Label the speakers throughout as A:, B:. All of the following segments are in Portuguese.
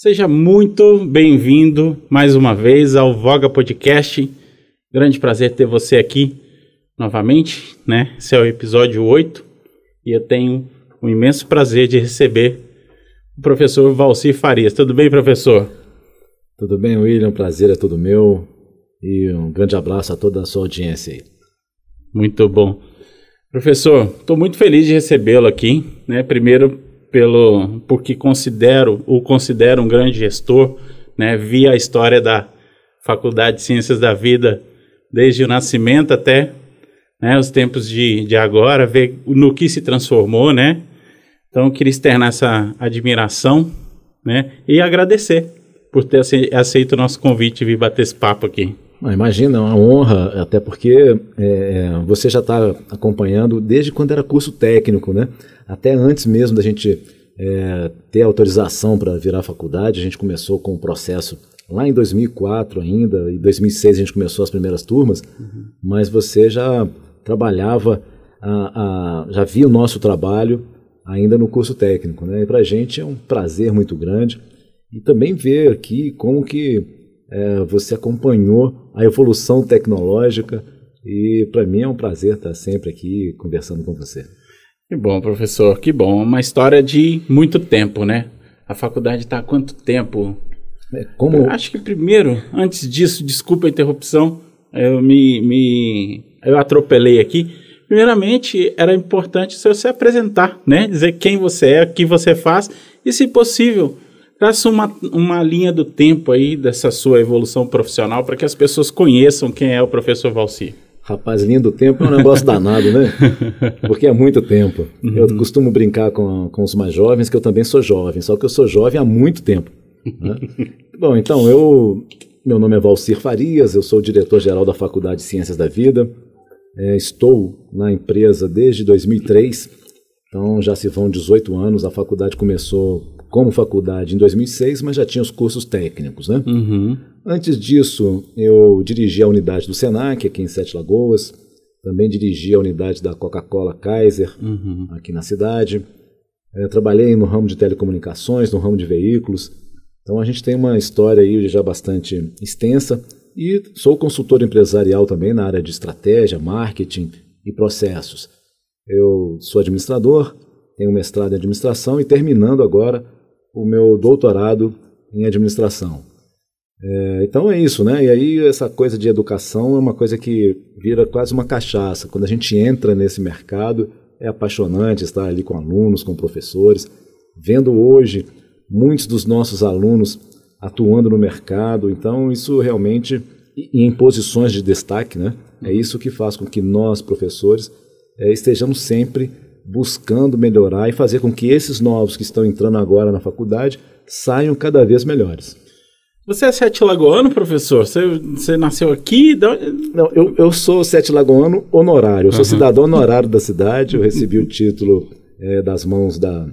A: Seja muito bem-vindo mais uma vez ao Voga Podcast. Grande prazer ter você aqui novamente, né? Esse é o episódio 8 e eu tenho o imenso prazer de receber o professor Valci Farias. Tudo bem, professor?
B: Tudo bem, William? Prazer é todo meu e um grande abraço a toda a sua audiência aí.
A: Muito bom. Professor, estou muito feliz de recebê-lo aqui, né? Primeiro pelo porque considero o considero um grande gestor, né? Vi a história da Faculdade de Ciências da Vida desde o nascimento até né, os tempos de, de agora, ver no que se transformou, né? Então, eu queria externar essa admiração, né? E agradecer por ter aceito o nosso convite e vir bater esse papo aqui.
B: Ah, imagina, é uma honra, até porque é, você já está acompanhando desde quando era curso técnico, né? Até antes mesmo da gente é, ter autorização para virar faculdade, a gente começou com o processo lá em 2004 ainda, em 2006 a gente começou as primeiras turmas, uhum. mas você já trabalhava, a, a, já via o nosso trabalho ainda no curso técnico, né? E para a gente é um prazer muito grande e também ver aqui como que é, você acompanhou a evolução tecnológica e para mim é um prazer estar sempre aqui conversando com você.
A: Que bom, professor, que bom. Uma história de muito tempo, né? A faculdade está há quanto tempo? É, como... Eu acho que primeiro, antes disso, desculpa a interrupção, eu me, me eu atropelei aqui. Primeiramente, era importante você se apresentar, né? Dizer quem você é, o que você faz e, se possível, traça uma, uma linha do tempo aí dessa sua evolução profissional para que as pessoas conheçam quem é o professor Valci.
B: Rapaz, linha do tempo é um negócio danado, né? Porque é muito tempo. Uhum. Eu costumo brincar com, com os mais jovens que eu também sou jovem, só que eu sou jovem há muito tempo. Né? Bom, então, eu. Meu nome é Valcir Farias, eu sou diretor-geral da Faculdade de Ciências da Vida. É, estou na empresa desde 2003, então já se vão 18 anos. A faculdade começou como faculdade em 2006, mas já tinha os cursos técnicos, né? Uhum. Antes disso, eu dirigi a unidade do Senac aqui em Sete Lagoas, também dirigi a unidade da Coca-Cola Kaiser uhum. aqui na cidade. É, trabalhei no ramo de telecomunicações, no ramo de veículos. Então a gente tem uma história aí já bastante extensa e sou consultor empresarial também na área de estratégia, marketing e processos. Eu sou administrador, tenho mestrado em administração e terminando agora o meu doutorado em administração. É, então é isso, né? E aí essa coisa de educação é uma coisa que vira quase uma cachaça. Quando a gente entra nesse mercado, é apaixonante estar ali com alunos, com professores, vendo hoje muitos dos nossos alunos atuando no mercado. Então isso realmente e em posições de destaque, né? É isso que faz com que nós professores é, estejamos sempre buscando melhorar e fazer com que esses novos que estão entrando agora na faculdade saiam cada vez melhores.
A: Você é sete lagoano, professor? Você, você nasceu aqui?
B: Não, eu, eu sou sete lagoano honorário. Eu sou uhum. cidadão honorário da cidade. Eu recebi o título é, das mãos da,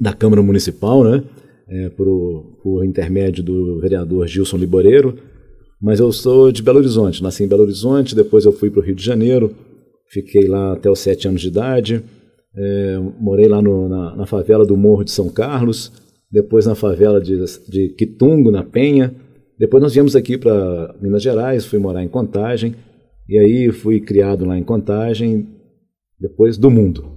B: da Câmara Municipal, né? É, por, por intermédio do vereador Gilson Liboreiro. Mas eu sou de Belo Horizonte. Nasci em Belo Horizonte, depois eu fui para o Rio de Janeiro. Fiquei lá até os sete anos de idade. É, morei lá no, na, na, favela do Morro de São Carlos, depois na favela de, de Quitungo, na Penha. Depois nós viemos aqui para Minas Gerais, fui morar em Contagem, e aí fui criado lá em Contagem, depois do mundo.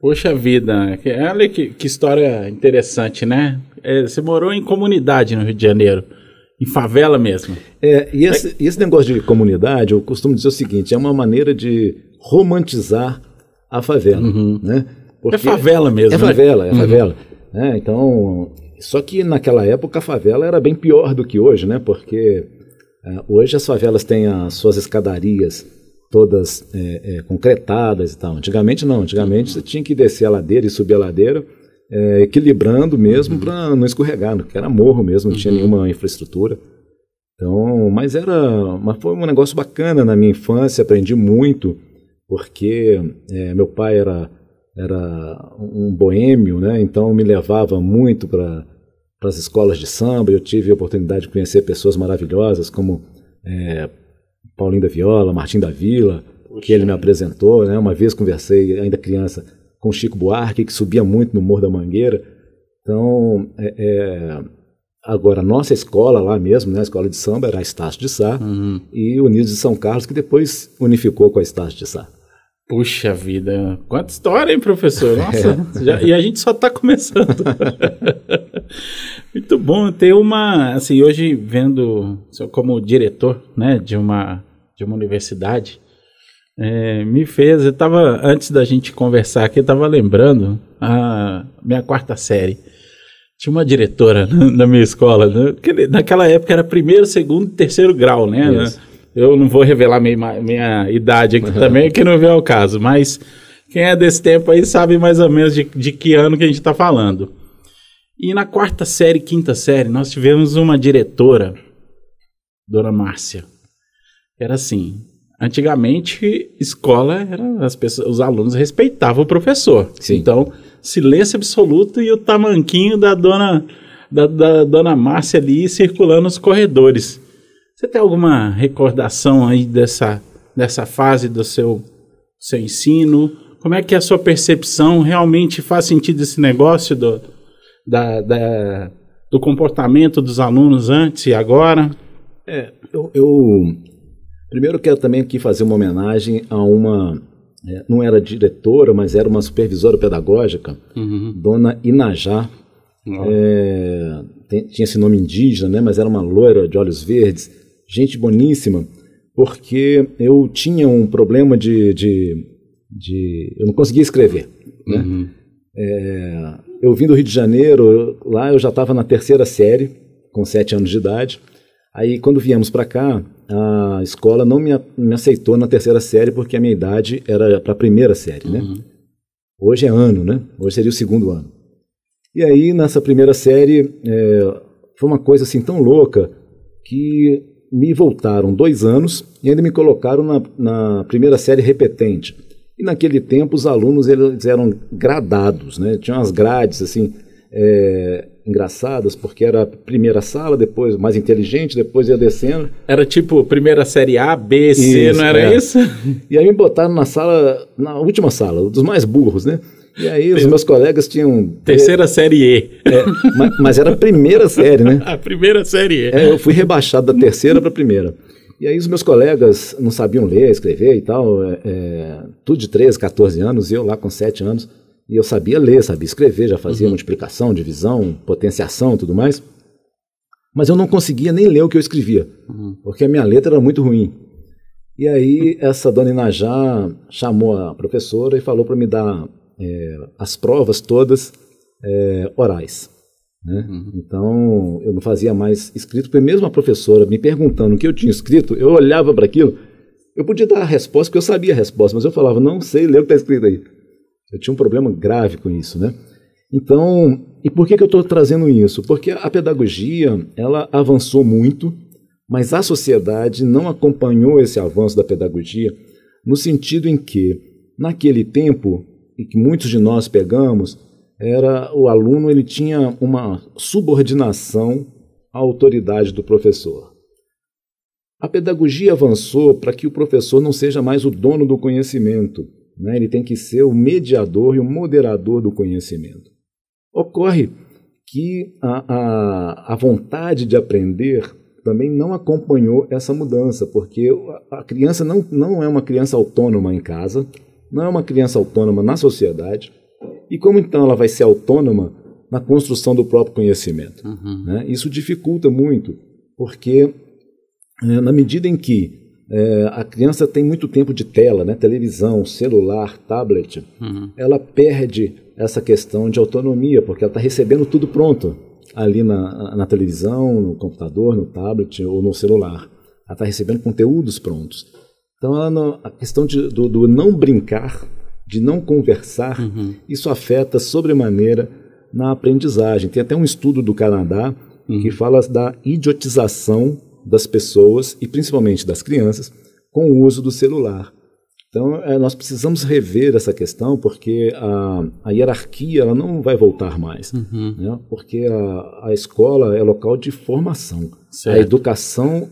A: Poxa vida, olha que, que história interessante, né? É, você morou em comunidade no Rio de Janeiro, em favela mesmo.
B: É, e esse, esse negócio de comunidade, eu costumo dizer o seguinte, é uma maneira de romantizar a favela. Uhum. Né?
A: Porque é favela mesmo.
B: É favela, né? é favela. Uhum. então, só que naquela época a favela era bem pior do que hoje, né? Porque uh, hoje as favelas têm as suas escadarias todas é, é, concretadas e tal. Antigamente não, antigamente você tinha que descer a ladeira e subir a ladeira é, equilibrando mesmo uhum. para não escorregar, porque era morro mesmo, não tinha uhum. nenhuma infraestrutura. Então, mas era, mas foi um negócio bacana na minha infância, aprendi muito porque é, meu pai era, era um boêmio, né? então me levava muito para as escolas de samba. Eu tive a oportunidade de conhecer pessoas maravilhosas como é, Paulinho da Viola, Martim da Vila, Puxa. que ele me apresentou. Né? Uma vez conversei, ainda criança, com Chico Buarque, que subia muito no Morro da Mangueira. Então, é, é, Agora, nossa escola lá mesmo, né, a escola de samba, era a Estácio de Sá uhum. e Unidos de São Carlos, que depois unificou com a Estácio de Sá.
A: Puxa vida, quanta história, hein, professor? Nossa, é. já, e a gente só está começando. Muito bom ter uma, assim, hoje vendo como diretor, né, de uma de uma universidade, é, me fez, eu estava antes da gente conversar aqui, eu estava lembrando a minha quarta série. Tinha uma diretora na minha escola, né, que naquela época era primeiro, segundo, terceiro grau, né? Isso. Eu não vou revelar minha, minha idade aqui também, que não vem ao caso, mas quem é desse tempo aí sabe mais ou menos de, de que ano que a gente está falando. E na quarta série, quinta série, nós tivemos uma diretora, Dona Márcia. Era assim, antigamente escola era as pessoas, os alunos respeitavam o professor. Sim. Então, silêncio absoluto e o tamanquinho da dona da, da dona Márcia ali circulando nos corredores. Você tem alguma recordação aí dessa, dessa fase do seu, seu ensino? Como é que é a sua percepção? Realmente faz sentido esse negócio do, da, da do comportamento dos alunos antes e agora?
B: É, eu, eu primeiro quero também aqui fazer uma homenagem a uma é, não era diretora, mas era uma supervisora pedagógica, uhum. Dona Inajá. É, tem, tinha esse nome indígena, né, mas era uma loira de olhos verdes gente boníssima, porque eu tinha um problema de. de, de eu não conseguia escrever. Né? Uhum. É, eu vim do Rio de Janeiro, lá eu já estava na terceira série, com sete anos de idade. Aí, quando viemos para cá, a escola não me, me, aceitou na terceira série porque a minha idade era para a primeira série, né? Uhum. Hoje é ano, né? Hoje seria o segundo ano. E aí, nessa primeira série, é, foi uma coisa assim tão louca que me voltaram dois anos e ainda me colocaram na, na primeira série repetente. E naquele tempo os alunos eles eram gradados, né? Tinham as grades assim é, engraçadas, porque era a primeira sala, depois mais inteligente, depois ia descendo.
A: Era tipo primeira série A, B, C, isso, não era é. isso?
B: E aí me botaram na sala, na última sala, dos mais burros, né? E aí os meus colegas tinham.
A: Terceira série E.
B: É, mas, mas, era a primeira série, né?
A: a primeira série E.
B: É, eu fui rebaixado da terceira para a primeira. E aí os meus colegas não sabiam ler, escrever e tal, é, é tudo de 13, 14 anos, e eu lá com 7 anos. E eu sabia ler, sabia escrever, já fazia uhum. multiplicação, divisão, potenciação tudo mais. Mas eu não conseguia nem ler o que eu escrevia, uhum. porque a minha letra era muito ruim. E aí essa dona Inajá chamou a professora e falou para me dar é, as provas todas é, orais. Né? Uhum. Então eu não fazia mais escrito, porque mesmo a professora me perguntando o que eu tinha escrito, eu olhava para aquilo, eu podia dar a resposta, porque eu sabia a resposta, mas eu falava, não sei ler o que está escrito aí. Eu tinha um problema grave com isso, né? Então, e por que, que eu estou trazendo isso? Porque a pedagogia, ela avançou muito, mas a sociedade não acompanhou esse avanço da pedagogia no sentido em que, naquele tempo, e que muitos de nós pegamos era o aluno ele tinha uma subordinação à autoridade do professor. A pedagogia avançou para que o professor não seja mais o dono do conhecimento, né? ele tem que ser o mediador e o moderador do conhecimento. Ocorre que a, a, a vontade de aprender também não acompanhou essa mudança, porque a criança não, não é uma criança autônoma em casa, não é uma criança autônoma na sociedade. E como então ela vai ser autônoma na construção do próprio conhecimento? Uhum. Né? Isso dificulta muito, porque é, na medida em que é, a criança tem muito tempo de tela, né? televisão, celular, tablet, uhum. ela perde essa questão de autonomia, porque ela está recebendo tudo pronto ali na, na televisão, no computador, no tablet ou no celular. Ela está recebendo conteúdos prontos. Então, a questão de, do, do, não brincar, de não conversar, uhum. isso afeta sobremaneira na aprendizagem. Tem até um estudo do Canadá uhum. que fala da idiotização das pessoas e principalmente das crianças com o uso do celular. Então, é, nós precisamos rever essa questão porque a, a hierarquia ela não vai voltar mais, uhum. né? porque a, a escola é local de formação. Certo. A educação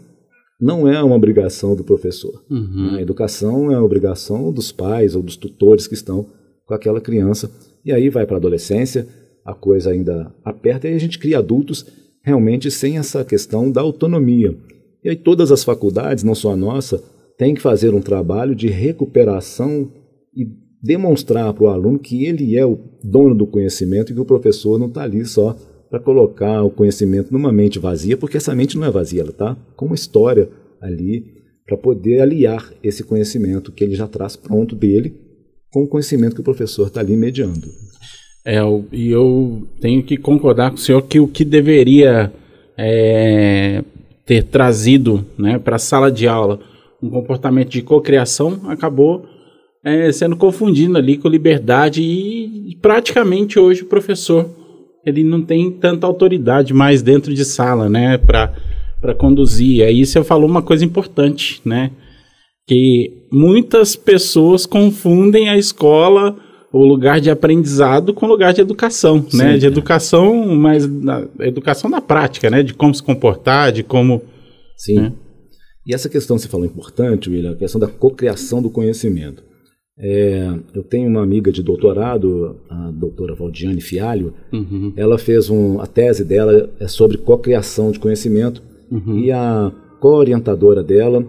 B: não é uma obrigação do professor. Uhum. A educação é uma obrigação dos pais ou dos tutores que estão com aquela criança. E aí vai para a adolescência, a coisa ainda aperta e a gente cria adultos realmente sem essa questão da autonomia. E aí todas as faculdades, não só a nossa, têm que fazer um trabalho de recuperação e demonstrar para o aluno que ele é o dono do conhecimento e que o professor não está ali só para colocar o conhecimento numa mente vazia, porque essa mente não é vazia, ela está com uma história ali para poder aliar esse conhecimento que ele já traz pronto dele com o conhecimento que o professor está ali mediando.
A: É, e eu tenho que concordar com o senhor que o que deveria é, ter trazido né, para a sala de aula um comportamento de cocriação acabou é, sendo confundido ali com liberdade e praticamente hoje o professor ele não tem tanta autoridade mais dentro de sala, né, para para conduzir. Aí você falou uma coisa importante, né, que muitas pessoas confundem a escola o lugar de aprendizado com o lugar de educação, Sim, né? De é. educação, mas na, educação na prática, né? De como se comportar, de como.
B: Sim. Né? E essa questão que você falou importante, William, a questão da cocriação do conhecimento. É, eu tenho uma amiga de doutorado, a doutora Valdiane Fialho, uhum. ela fez um, a tese dela é sobre cocriação de conhecimento uhum. e a co-orientadora dela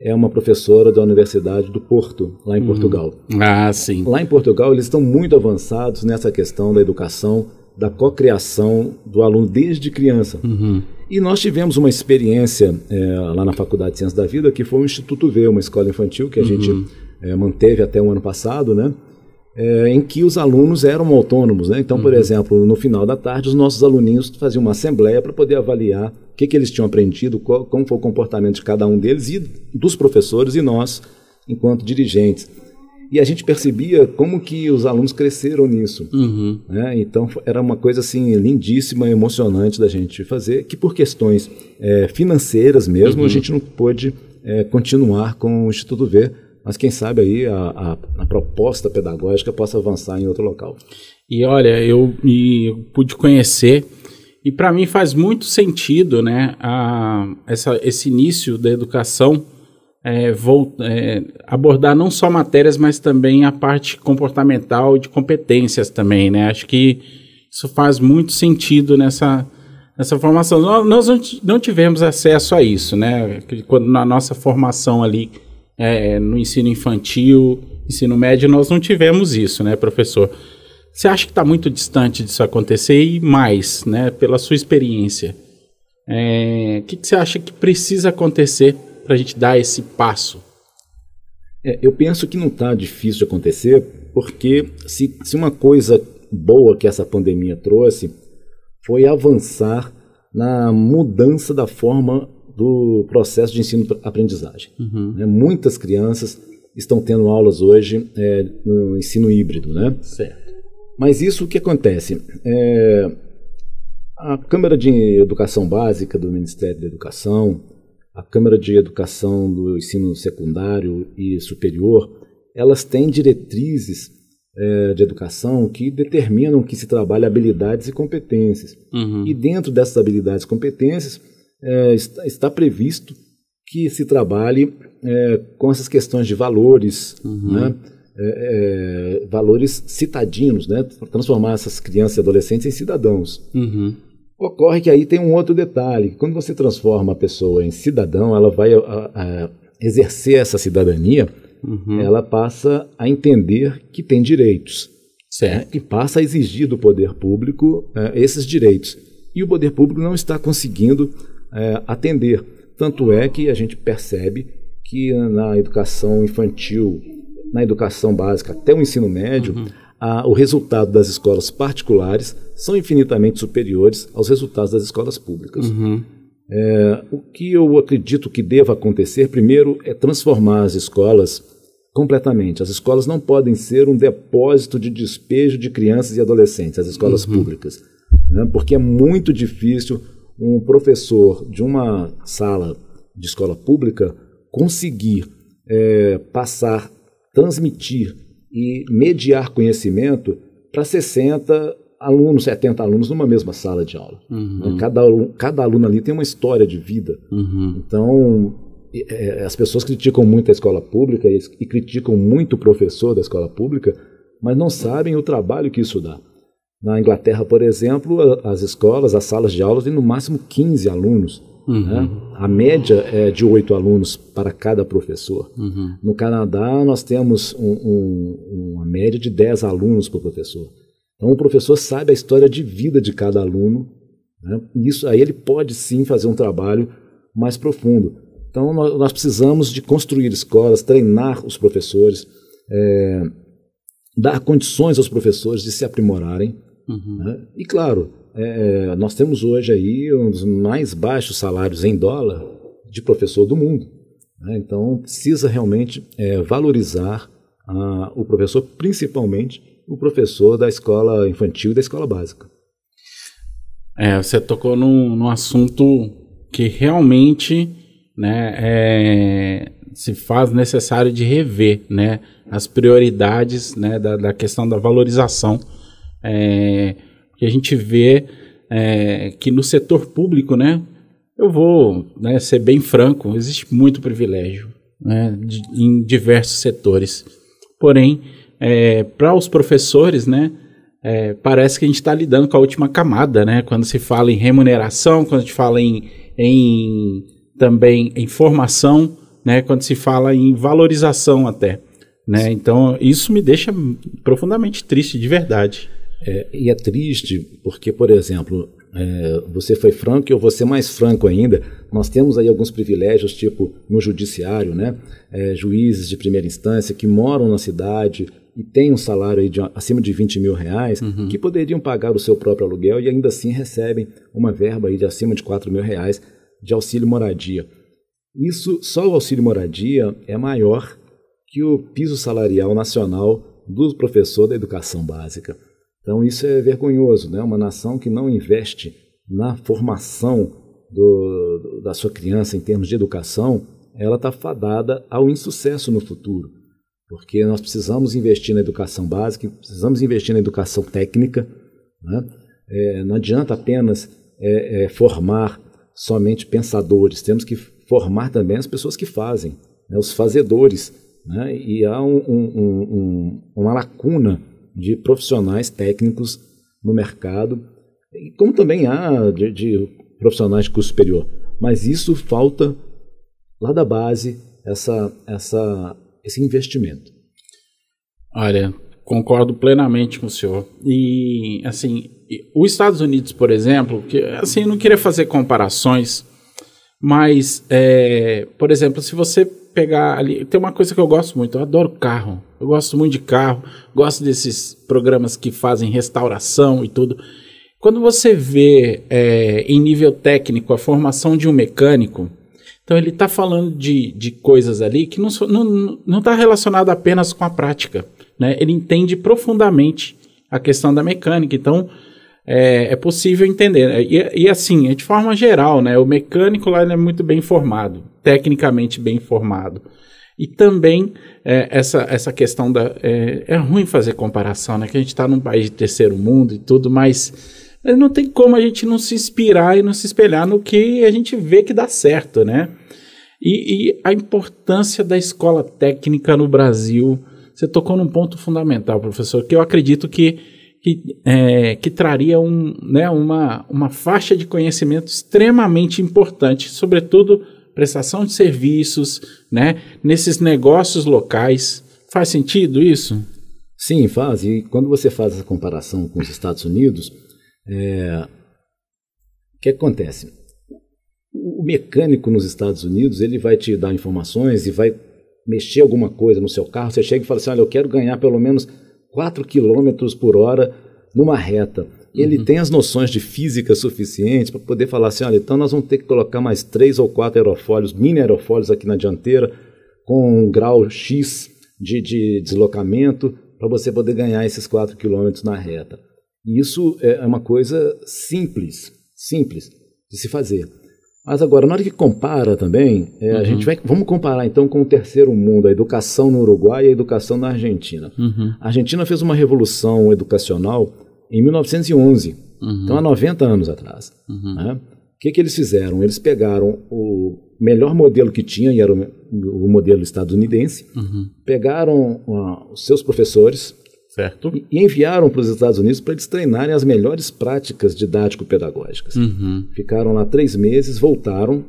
B: é uma professora da Universidade do Porto, lá em uhum. Portugal.
A: Ah, sim.
B: Lá em Portugal, eles estão muito avançados nessa questão da educação, da cocriação do aluno desde criança. Uhum. E nós tivemos uma experiência é, lá na Faculdade de Ciências da Vida, que foi o Instituto V, uma escola infantil que a uhum. gente é, manteve até o ano passado, né? É, em que os alunos eram autônomos. Né? Então, por uhum. exemplo, no final da tarde, os nossos aluninhos faziam uma assembleia para poder avaliar o que, que eles tinham aprendido, qual, como foi o comportamento de cada um deles e dos professores e nós, enquanto dirigentes. E a gente percebia como que os alunos cresceram nisso. Uhum. Né? Então, era uma coisa assim lindíssima, emocionante da gente fazer, que por questões é, financeiras mesmo, uhum. a gente não pôde é, continuar com o Instituto V, mas quem sabe aí a, a, a, proposta pedagógica possa avançar em outro local.
A: E olha, eu, eu pude conhecer e para mim faz muito sentido, né, a, essa, esse início da educação é, vou, é, abordar não só matérias, mas também a parte comportamental de competências também, né? Acho que isso faz muito sentido nessa, nessa formação. Nós, não tivemos acesso a isso, né? Quando na nossa formação ali é, no ensino infantil, ensino médio, nós não tivemos isso, né, professor? Você acha que está muito distante disso acontecer e mais, né, pela sua experiência? É, o que, que você acha que precisa acontecer para a gente dar esse passo?
B: É, eu penso que não está difícil de acontecer, porque se, se uma coisa boa que essa pandemia trouxe foi avançar na mudança da forma do processo de ensino-aprendizagem. Uhum. Né? Muitas crianças estão tendo aulas hoje é, no ensino híbrido, né?
A: Certo.
B: Mas isso o que acontece? É, a Câmara de Educação Básica do Ministério da Educação, a Câmara de Educação do Ensino Secundário e Superior, elas têm diretrizes é, de educação que determinam que se trabalhe habilidades e competências. Uhum. E dentro dessas habilidades e competências, é, está, está, previsto que se trabalhe é, com essas questões de valores, uhum. né? É, é valores citadinos, né? transformar essas crianças e adolescentes em cidadãos. Uhum. Ocorre que aí tem um outro detalhe: quando você transforma a pessoa em cidadão, ela vai a, a exercer essa cidadania, uhum. ela passa a entender que tem direitos. Certo. Né? E passa a exigir do poder público é, esses direitos. E o poder público não está conseguindo é, atender. Tanto é que a gente percebe que na educação infantil, na educação básica, até o ensino médio, uhum. a, o resultado das escolas particulares são infinitamente superiores aos resultados das escolas públicas. Uhum. É, o que eu acredito que deva acontecer, primeiro, é transformar as escolas completamente. As escolas não podem ser um depósito de despejo de crianças e adolescentes, as escolas uhum. públicas, né? porque é muito difícil um professor de uma sala de escola pública conseguir é, passar, transmitir e mediar conhecimento para 60 alunos, 70 alunos numa mesma sala de aula. Uhum. Cada, cada aluno ali tem uma história de vida. Uhum. Então, é, as pessoas criticam muito a escola pública e, e criticam muito o professor da escola pública, mas não sabem o trabalho que isso dá. Na Inglaterra, por exemplo, as escolas, as salas de aulas têm no máximo 15 alunos. Uhum. Né? A média é de oito alunos para cada professor. Uhum. No Canadá, nós temos um, um, uma média de 10 alunos por professor. Então, o professor sabe a história de vida de cada aluno. Né? Isso aí ele pode sim fazer um trabalho mais profundo. Então, nós precisamos de construir escolas, treinar os professores, é, dar condições aos professores de se aprimorarem. Uhum. Né? E, claro, é, nós temos hoje aí um dos mais baixos salários em dólar de professor do mundo. Né? Então, precisa realmente é, valorizar a, o professor, principalmente o professor da escola infantil e da escola básica.
A: É, você tocou num, num assunto que realmente né, é, se faz necessário de rever né, as prioridades né, da, da questão da valorização. É, que a gente vê é, que no setor público, né, eu vou né, ser bem franco, existe muito privilégio né, de, em diversos setores. Porém, é, para os professores, né, é, parece que a gente está lidando com a última camada, né, quando se fala em remuneração, quando a gente fala em, em também em formação, né, quando se fala em valorização até. Né? Então, isso me deixa profundamente triste, de verdade.
B: É, e é triste porque, por exemplo, é, você foi franco e eu vou ser mais franco ainda. Nós temos aí alguns privilégios, tipo no judiciário, né? É, juízes de primeira instância que moram na cidade e têm um salário aí de, acima de 20 mil reais, uhum. que poderiam pagar o seu próprio aluguel e ainda assim recebem uma verba aí de acima de 4 mil reais de auxílio moradia. Isso, só o auxílio moradia é maior que o piso salarial nacional do professor da educação básica. Então isso é vergonhoso, né? Uma nação que não investe na formação do, da sua criança em termos de educação, ela está fadada ao insucesso no futuro, porque nós precisamos investir na educação básica, precisamos investir na educação técnica. Né? É, não adianta apenas é, é, formar somente pensadores, temos que formar também as pessoas que fazem, né? os fazedores. Né? E há um, um, um, uma lacuna de profissionais técnicos no mercado, como também há de, de profissionais de curso superior. Mas isso falta lá da base essa, essa, esse investimento.
A: Olha, concordo plenamente com o senhor. E assim, os Estados Unidos, por exemplo, que assim, não queria fazer comparações, mas, é, por exemplo, se você pegar ali. Tem uma coisa que eu gosto muito, eu adoro carro. Eu gosto muito de carro, gosto desses programas que fazem restauração e tudo. Quando você vê é, em nível técnico a formação de um mecânico, então ele está falando de, de coisas ali que não está não, não tá relacionado apenas com a prática. Né? Ele entende profundamente a questão da mecânica. Então, é, é possível entender. E, e, assim, de forma geral, né, o mecânico lá é muito bem formado, tecnicamente bem formado. E também é, essa, essa questão da. É, é, ruim fazer comparação, né? Que a gente está num país de terceiro mundo e tudo, mas não tem como a gente não se inspirar e não se espelhar no que a gente vê que dá certo, né? E, e a importância da escola técnica no Brasil. Você tocou num ponto fundamental, professor, que eu acredito que que, é, que traria um, né, uma, uma faixa de conhecimento extremamente importante, sobretudo prestação de serviços, né, nesses negócios locais. Faz sentido isso?
B: Sim, faz. E quando você faz essa comparação com os Estados Unidos, é... o que acontece? O mecânico nos Estados Unidos ele vai te dar informações e vai mexer alguma coisa no seu carro. Você chega e fala assim: olha, eu quero ganhar pelo menos 4 km por hora numa reta. Ele uhum. tem as noções de física suficientes para poder falar assim: olha, então nós vamos ter que colocar mais três ou quatro aerofólios, mini aerofólios aqui na dianteira, com um grau X de, de deslocamento, para você poder ganhar esses 4 km na reta. Isso é uma coisa simples, simples de se fazer. Mas agora, na hora que compara também, é, uhum. a gente vai, vamos comparar então com o terceiro mundo, a educação no Uruguai e a educação na Argentina. Uhum. A Argentina fez uma revolução educacional em 1911, uhum. então há 90 anos atrás. Uhum. Né? O que, que eles fizeram? Eles pegaram o melhor modelo que tinha, e era o, o modelo estadunidense, uhum. pegaram uh, os seus professores,
A: Certo.
B: E, enviaram para os Estados Unidos para eles treinarem as melhores práticas didático-pedagógicas.
A: Uhum.
B: Ficaram lá três meses, voltaram.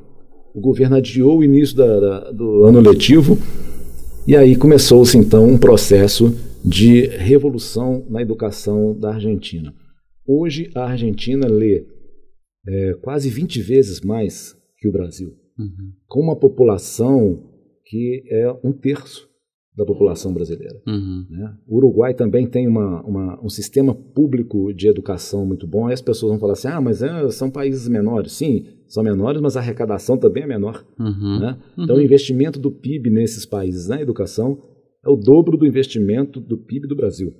B: O governo adiou o início da, da, do ano letivo e aí começou-se então um processo de revolução na educação da Argentina. Hoje a Argentina lê é, quase 20 vezes mais que o Brasil,
A: Uhum.
B: com uma população que é um terço da população brasileira.
A: Uhum.
B: né? O Uruguai também tem uma, uma- um sistema público de educação muito bom. Aí as pessoas vão falar assim: ah, mas é, são países menores. Sim, são menores, mas a arrecadação também é menor.
A: Uhum.
B: né? Então, o investimento do PIB nesses países na educação é o dobro do investimento do PIB do Brasil,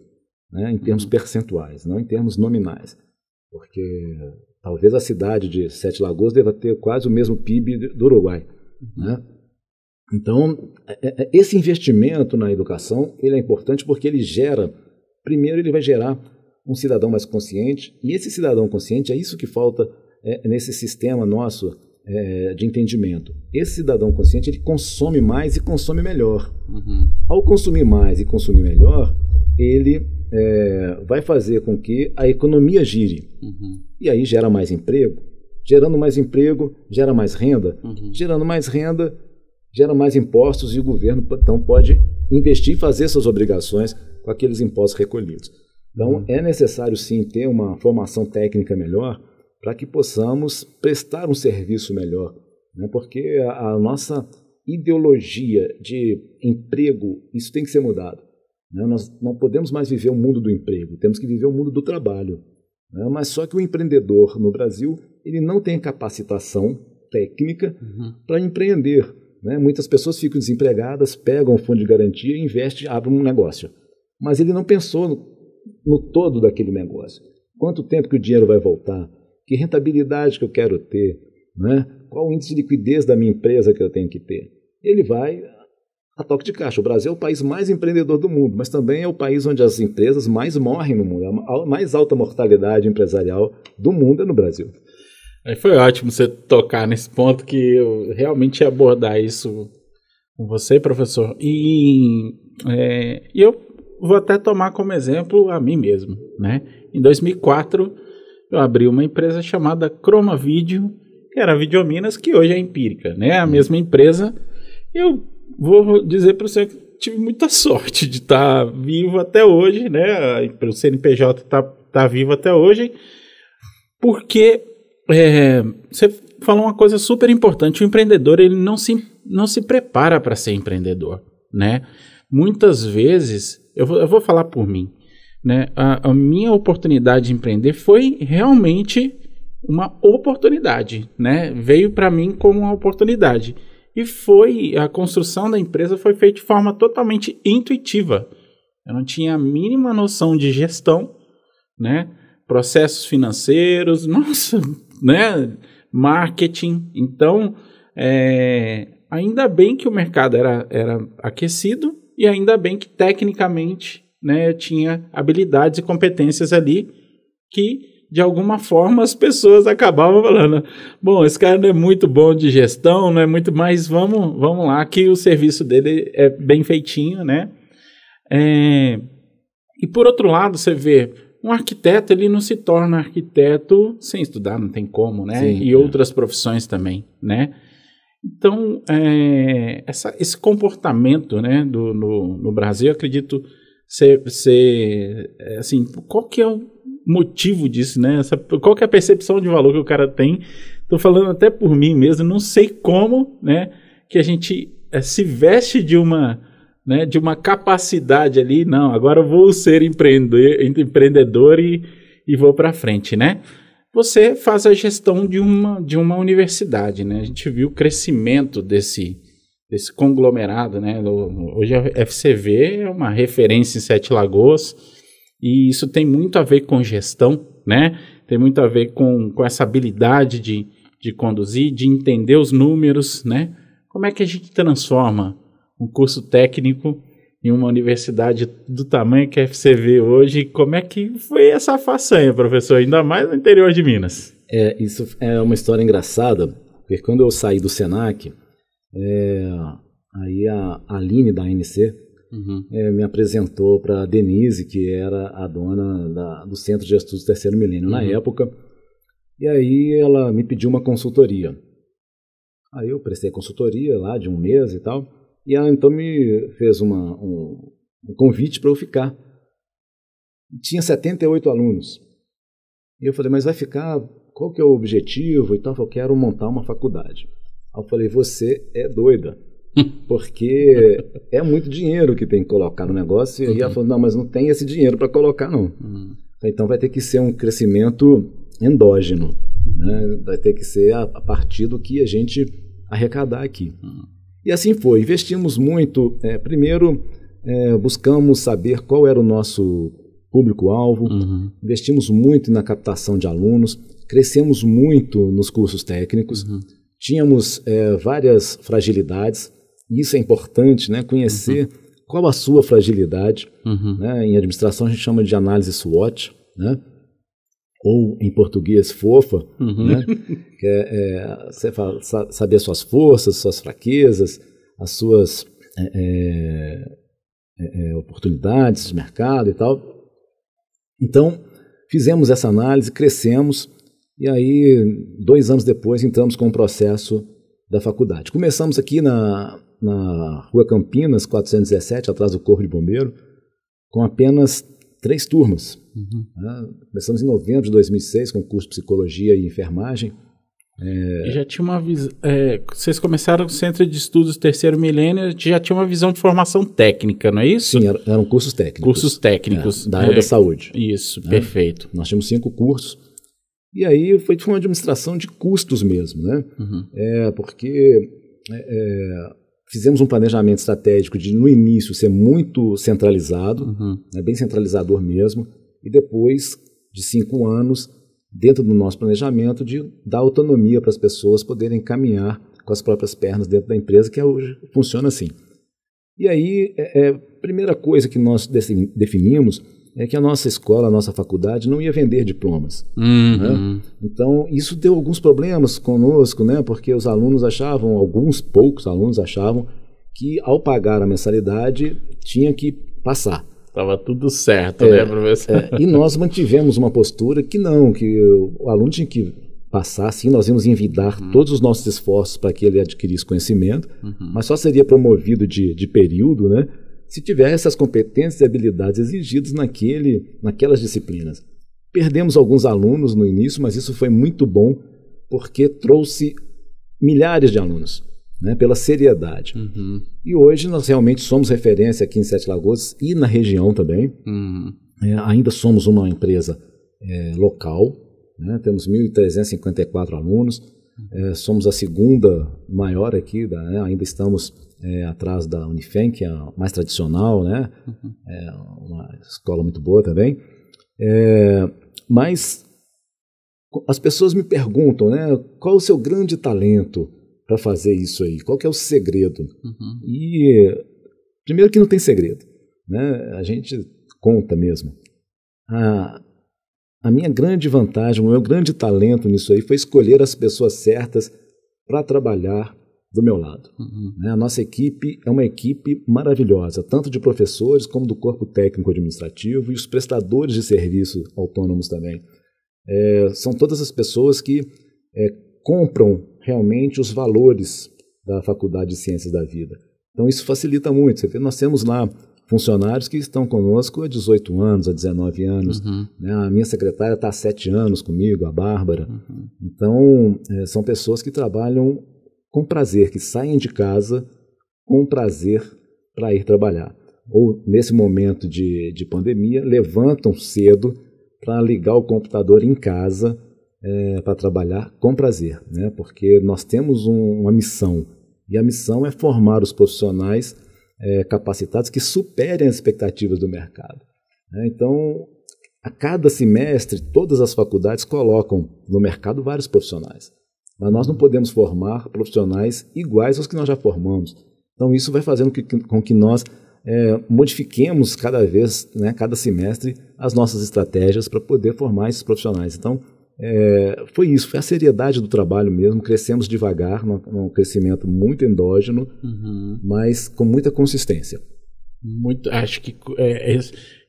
B: né? em termos percentuais, não em termos nominais. Porque talvez a cidade de Sete Lagoas deva ter quase o mesmo PIB do Uruguai. Né? Então, é- é- esse investimento na educação ele é importante porque ele gera, primeiro, ele vai gerar um cidadão mais consciente, e esse cidadão consciente é isso que falta é, nesse sistema nosso é, de entendimento. Esse cidadão consciente ele consome mais e consome melhor.
A: Uhum.
B: Ao consumir mais e consumir melhor, ele é, vai fazer com que a economia gire.
A: Uhum.
B: E aí gera mais emprego. Gerando mais emprego, gera mais renda.
A: Uhum.
B: Gerando mais renda, gera mais impostos e o governo então pode investir e fazer suas obrigações com aqueles impostos recolhidos. Então é necessário sim ter uma formação técnica melhor para que possamos prestar um serviço melhor, né? porque a, a nossa ideologia de emprego isso tem que ser mudado. né? Nós não podemos mais viver o mundo do emprego, temos que viver o mundo do trabalho. né? Mas só que o empreendedor no Brasil ele não tem capacitação técnica
A: Uhum.
B: para empreender. Né? Muitas pessoas ficam desempregadas, pegam o fundo de garantia, investem, abrem um negócio. Mas ele não pensou no, no todo daquele negócio. Quanto tempo que o dinheiro vai voltar? Que rentabilidade que eu quero ter? Né? Qual o índice de liquidez da minha empresa que eu tenho que ter? Ele vai a toque de caixa. O Brasil é o país mais empreendedor do mundo, mas também é o país onde as empresas mais morrem no mundo. A mais alta mortalidade empresarial do mundo é no Brasil.
A: Aí foi ótimo você tocar nesse ponto que eu realmente ia abordar isso com você, professor. E é, eu vou até tomar como exemplo a mim mesmo, né? Em 2004 eu abri uma empresa chamada Chroma Video, que era Videominas, que hoje é empírica, né? A mesma empresa. Eu vou dizer para você que tive muita sorte de estar vivo até hoje, né? O CNPJ está tá vivo até hoje, porque é, você falou uma coisa super importante. O empreendedor ele não se, não se prepara para ser empreendedor, né? Muitas vezes, eu vou, eu vou falar por mim, né? A, a minha oportunidade de empreender foi realmente uma oportunidade, né? Veio para mim como uma oportunidade. E foi, a construção da empresa foi feita de forma totalmente intuitiva. Eu não tinha a mínima noção de gestão, né? Processos financeiros, nossa, né? Marketing. Então, é, ainda bem que o mercado era, era aquecido e ainda bem que tecnicamente, né? Tinha habilidades e competências ali que de alguma forma as pessoas acabavam falando: bom, esse cara não é muito bom de gestão, não é muito, mas vamos, vamos lá, que o serviço dele é bem feitinho, né? É, e por outro lado, você vê um arquiteto, ele não se torna arquiteto sem estudar, não tem como, né?
B: Sim,
A: e
B: é.
A: outras profissões também, né? Então, é, essa, esse comportamento né, do, no, no Brasil, eu acredito ser, ser é, assim, qual que é o motivo disso, né? Essa, qual que é a percepção de valor que o cara tem? Estou falando até por mim mesmo, não sei como, né? Que a gente é, se veste de uma, né, de uma capacidade ali, não, agora eu vou ser empreendedor, e, e vou para frente, né? Você faz a gestão de uma, de uma universidade, né? A gente viu o crescimento desse, desse conglomerado, né? Hoje a FCV é uma referência em Sete Lagoas e isso tem muito a ver com gestão, né? Tem muito a ver com, com essa habilidade de, de conduzir, de entender os números, né? Como é que a gente transforma um curso técnico em uma universidade do tamanho que a FCV hoje? Como é que foi essa façanha, professor? Ainda mais no interior de Minas.
B: É, isso é uma história engraçada, porque quando eu saí do Senac, é, aí a Aline da ANC uhum. é, me apresentou para Denise, que era a dona da, do Centro de Estudos Terceiro Milênio na uhum. época. E aí ela me pediu uma consultoria. Aí eu prestei consultoria lá de um mês e tal. E ela então me fez uma, um, um convite para eu ficar. Tinha 78 alunos. E eu falei, mas vai ficar, qual que é o objetivo e tal? Eu quero montar uma faculdade. Aí eu falei, você é doida. Porque é muito dinheiro que tem que colocar no negócio. E aí ela falou, não, mas não tem esse dinheiro para colocar, não. Uhum. Então vai ter que ser um crescimento endógeno. Né? Vai ter que ser a, a partir do que a gente arrecadar aqui. Uhum. E assim foi. Investimos muito. É, primeiro, é, buscamos saber qual era o nosso público-alvo, uhum. investimos muito na captação de alunos, crescemos muito nos cursos técnicos, uhum. tínhamos é, várias fragilidades. Isso é importante, né? Conhecer uhum. qual a sua fragilidade. Uhum. Né? Em administração a gente chama de análise SWOT, né? Ou em português fofa, uhum. né? que é, é, fala, saber suas forças, suas fraquezas, as suas é, é, é, é, oportunidades de mercado e tal. Então, fizemos essa análise, crescemos, e aí, dois anos depois, entramos com o processo da faculdade. Começamos aqui na, na Rua Campinas, 417, atrás do Corpo de Bombeiro, com apenas três turmas. Uhum. Né? Começamos em novembro de 2006 com o curso de Psicologia e Enfermagem.
A: É... Já tinha uma visão. É, vocês começaram o Centro de Estudos Terceiro Milênio, já tinha uma visão de formação técnica, não é isso?
B: Sim, eram cursos técnicos.
A: Cursos técnicos.
B: É, da área da saúde.
A: Isso, né? perfeito.
B: Nós tínhamos cinco cursos. E aí foi uma administração de custos mesmo, né? Uhum. É, porque é, é, fizemos um planejamento estratégico de, no início, ser muito centralizado, uhum. né, bem centralizador mesmo, e depois de cinco anos, dentro do nosso planejamento, de dar autonomia para as pessoas poderem caminhar com as próprias pernas dentro da empresa, que é hoje funciona assim. E aí, é, é, primeira coisa que nós definimos é que a nossa escola, a nossa faculdade não ia vender diplomas. Uhum. Né? Então, isso deu alguns problemas conosco, né? porque os alunos achavam, alguns poucos alunos achavam, que ao pagar a mensalidade tinha que passar.
A: Estava tudo certo, é, né, professor?
B: É, e nós mantivemos uma postura que não, que o aluno tinha que passar, sim, nós íamos envidar uhum. todos os nossos esforços para que ele adquirisse conhecimento, uhum. mas só seria promovido de, de período, né? Se tiver essas competências e habilidades exigidas naquele, naquelas disciplinas. Perdemos alguns alunos no início, mas isso foi muito bom porque trouxe milhares de alunos, né, pela seriedade. Uhum. E hoje nós realmente somos referência aqui em Sete Lagoas e na região também. Uhum. É, ainda somos uma empresa é, local, né, temos 1.354 alunos, é, somos a segunda maior aqui, da, né, ainda estamos é, atrás da Unifem, que é a mais tradicional, né? Uhum. É uma escola muito boa também. É, mas as pessoas me perguntam, né? Qual o seu grande talento para fazer isso aí? Qual é o segredo? Uhum. E primeiro que não tem segredo, né? A gente conta mesmo. A, a minha grande vantagem, o meu grande talento nisso aí foi escolher as pessoas certas para trabalhar do meu lado. Uhum. Né? A nossa equipe é uma equipe maravilhosa, tanto de professores como do corpo técnico administrativo e os prestadores de serviços autônomos também. É, são todas as pessoas que é, compram realmente os valores da Faculdade de Ciências da Vida. Então isso facilita muito. Você vê, nós temos lá funcionários que estão conosco há 18 anos, há 19 anos. Uhum. Né? A minha secretária está há 7 anos comigo, a Bárbara. Uhum. Então, é, são pessoas que trabalham com prazer, que saem de casa com prazer para ir trabalhar. Ou, nesse momento de, de pandemia, levantam cedo para ligar o computador em casa é, para trabalhar com prazer, né? porque nós temos um, uma missão, e a missão é formar os profissionais é, capacitados que superem as expectativas do mercado. Né? Então, a cada semestre, todas as faculdades colocam no mercado vários profissionais. Mas nós não podemos formar profissionais iguais aos que nós já formamos. Então, isso vai fazendo que, com que nós é, modifiquemos cada vez, né, cada semestre, as nossas estratégias para poder formar esses profissionais. Então, é, foi isso, foi a seriedade do trabalho mesmo. Crescemos devagar, num, num crescimento muito endógeno, uhum. mas com muita consistência.
A: Muito, acho que é, é,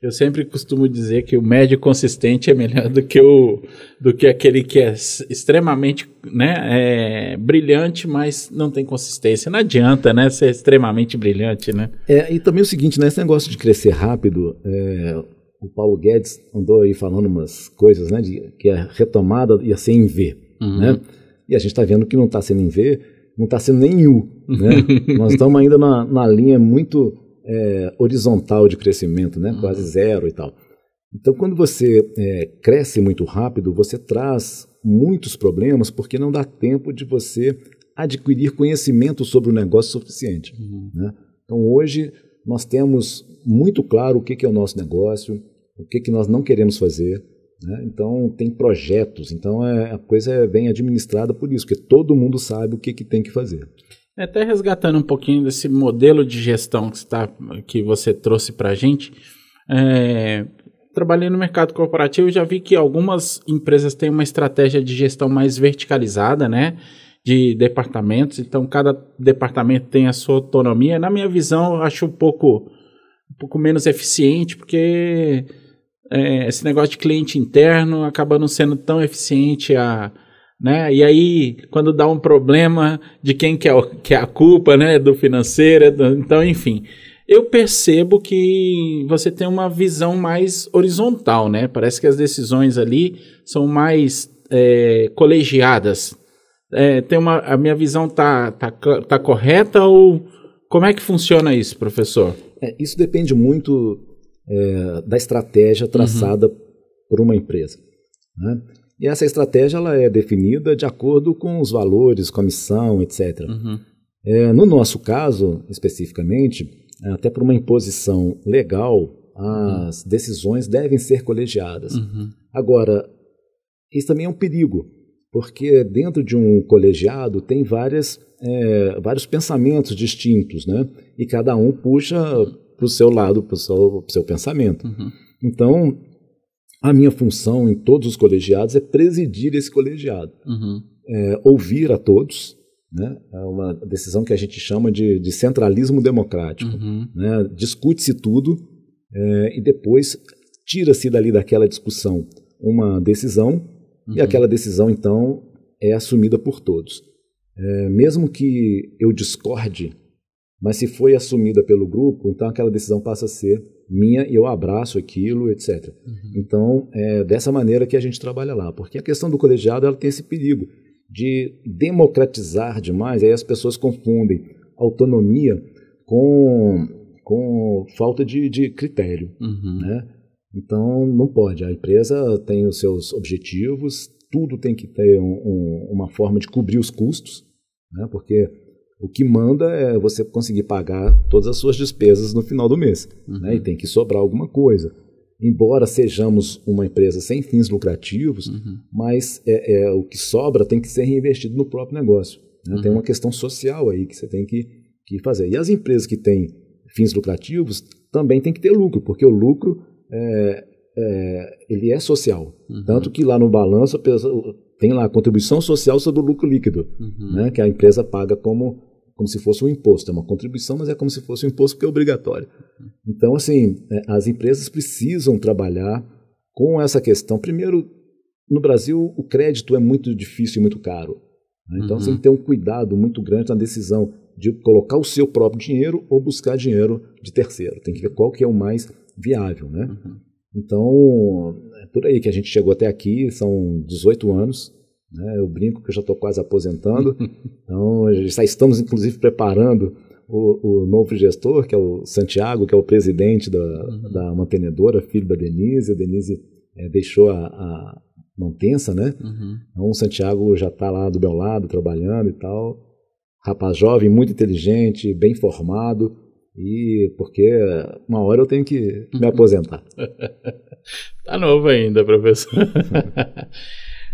A: eu sempre costumo dizer que o médio consistente é melhor do que o do que aquele que é extremamente né, é, brilhante, mas não tem consistência. Não adianta, né, ser extremamente brilhante, né?
B: É, e também o seguinte, né, esse negócio de crescer rápido, é, o Paulo Guedes andou aí falando umas coisas, né, de, que a retomada ia ser em V, uhum. né? E a gente está vendo que não está sendo em V, não está sendo nem em U, né? Nós estamos ainda na, na linha muito é, horizontal de crescimento, né? quase uhum. zero e tal. Então, quando você é, cresce muito rápido, você traz muitos problemas porque não dá tempo de você adquirir conhecimento sobre o negócio suficiente. Uhum. Né? Então, hoje, nós temos muito claro o que, que é o nosso negócio, o que, que nós não queremos fazer. Né? Então, tem projetos. Então, é, a coisa é bem administrada por isso, porque todo mundo sabe o que, que tem que fazer.
A: É, até resgatando um pouquinho desse modelo de gestão que, está, que você trouxe para a gente, é, trabalhei no mercado corporativo e já vi que algumas empresas têm uma estratégia de gestão mais verticalizada, né? De departamentos, então cada departamento tem a sua autonomia. Na minha visão, eu acho um pouco, um pouco menos eficiente, porque é, esse negócio de cliente interno acaba não sendo tão eficiente a né? E aí, quando dá um problema de quem que é, que é a culpa, né? Do financeiro, do, então, enfim. Eu percebo que você tem uma visão mais horizontal, né? Parece que as decisões ali são mais é, colegiadas. É, tem uma, a minha visão tá, tá, tá correta ou como é que funciona isso, professor?
B: É, isso depende muito é, da estratégia traçada uhum. por uma empresa. Né? E essa estratégia ela é definida de acordo com os valores, com a missão, etc. Uhum. É, no nosso caso, especificamente, até por uma imposição legal, as uhum. decisões devem ser colegiadas. Uhum. Agora, isso também é um perigo, porque dentro de um colegiado tem várias, é, vários pensamentos distintos, né? E cada um puxa para o seu lado, para o seu, seu, pensamento. Uhum. Então, a minha função em todos os colegiados é presidir esse colegiado, uhum. é, ouvir a todos. Né? É uma decisão que a gente chama de, de centralismo democrático. Uhum. Né? Discute-se tudo é, e depois tira-se dali daquela discussão uma decisão uhum. e aquela decisão então é assumida por todos. É, mesmo que eu discorde, mas se foi assumida pelo grupo, então aquela decisão passa a ser minha e eu abraço aquilo, etc. Uhum. Então, é dessa maneira que a gente trabalha lá, porque a questão do colegiado ela tem esse perigo de democratizar demais, aí as pessoas confundem autonomia com, com falta de, de critério, uhum. né? Então, não pode. A empresa tem os seus objetivos, tudo tem que ter um, um, uma forma de cobrir os custos, né? porque o que manda é você conseguir pagar todas as suas despesas no final do mês. Uhum. Né? E tem que sobrar alguma coisa. Embora sejamos uma empresa sem fins lucrativos, uhum. mas é, é, o que sobra tem que ser reinvestido no próprio negócio. Né? Uhum. Tem uma questão social aí que você tem que, que fazer. E as empresas que têm fins lucrativos também tem que ter lucro, porque o lucro é, é, ele é social. Uhum. Tanto que lá no balanço tem lá a contribuição social sobre o lucro líquido, uhum. né, que a empresa paga como como se fosse um imposto. É uma contribuição, mas é como se fosse um imposto que é obrigatório. Então, assim, é, as empresas precisam trabalhar com essa questão. Primeiro, no Brasil, o crédito é muito difícil e muito caro. Né? Então, uhum. você tem que ter um cuidado muito grande na decisão de colocar o seu próprio dinheiro ou buscar dinheiro de terceiro. Tem que ver qual que é o mais viável, né? Uhum. Então, é por aí que a gente chegou até aqui, são 18 anos, né? Eu brinco que eu já estou quase aposentando. então, já estamos, inclusive, preparando o, o, novo gestor, que é o Santiago, que é o presidente da, uhum. da mantenedora, filho da Denise. A Denise é, deixou a, a mantença, né? Uhum. Então, o Santiago já está lá do meu lado, trabalhando e tal. Rapaz jovem, muito inteligente, bem formado. E porque uma hora eu tenho que me aposentar.
A: tá novo ainda, professor.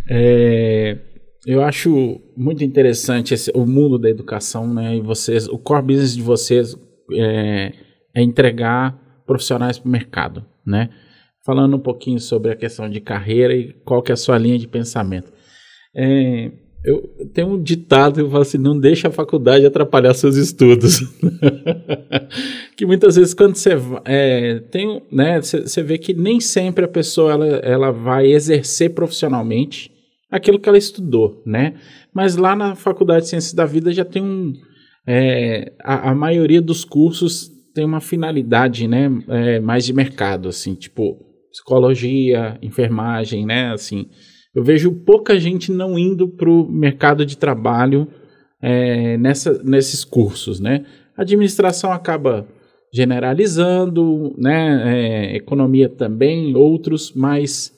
A: É, eu acho muito interessante esse, o mundo da educação, né? E vocês, o core business de vocês é, é entregar profissionais para o mercado, né? Falando um pouquinho sobre a questão de carreira e qual que é a sua linha de pensamento. É, eu tenho um ditado que eu falo assim, não deixa a faculdade atrapalhar seus estudos. que muitas vezes quando você é, tem, né, você vê que nem sempre a pessoa ela, ela vai exercer profissionalmente aquilo que ela estudou, né? Mas lá na Faculdade de Ciências da Vida já tem um, é, a, a, maioria dos cursos tem uma finalidade, né, é, mais de mercado, assim, tipo psicologia, enfermagem, né, assim. Eu vejo pouca gente não indo para o mercado de trabalho é, nessa, nesses cursos, né? A administração acaba generalizando, né? É, economia também, outros, mas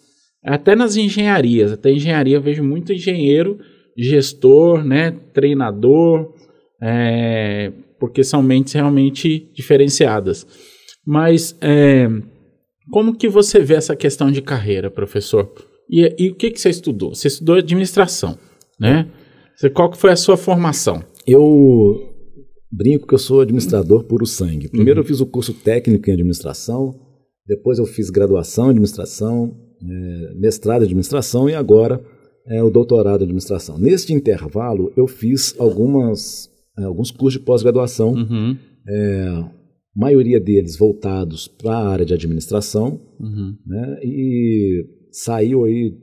A: até nas engenharias, até engenharia eu vejo muito engenheiro, gestor, né? Treinador, é, porque são mentes realmente diferenciadas. Mas é, como que você vê essa questão de carreira, professor? E, e o que, que você estudou? Você estudou administração, né? Você, qual que foi a sua formação?
B: Eu brinco que eu sou administrador puro sangue. Primeiro uhum. eu fiz o curso técnico em administração, depois eu fiz graduação em administração, é, mestrado em administração e agora é, o doutorado em administração. Neste intervalo eu fiz algumas, é, alguns cursos de pós-graduação, uhum. é, maioria deles voltados para a área de administração, uhum. né, e saiu aí,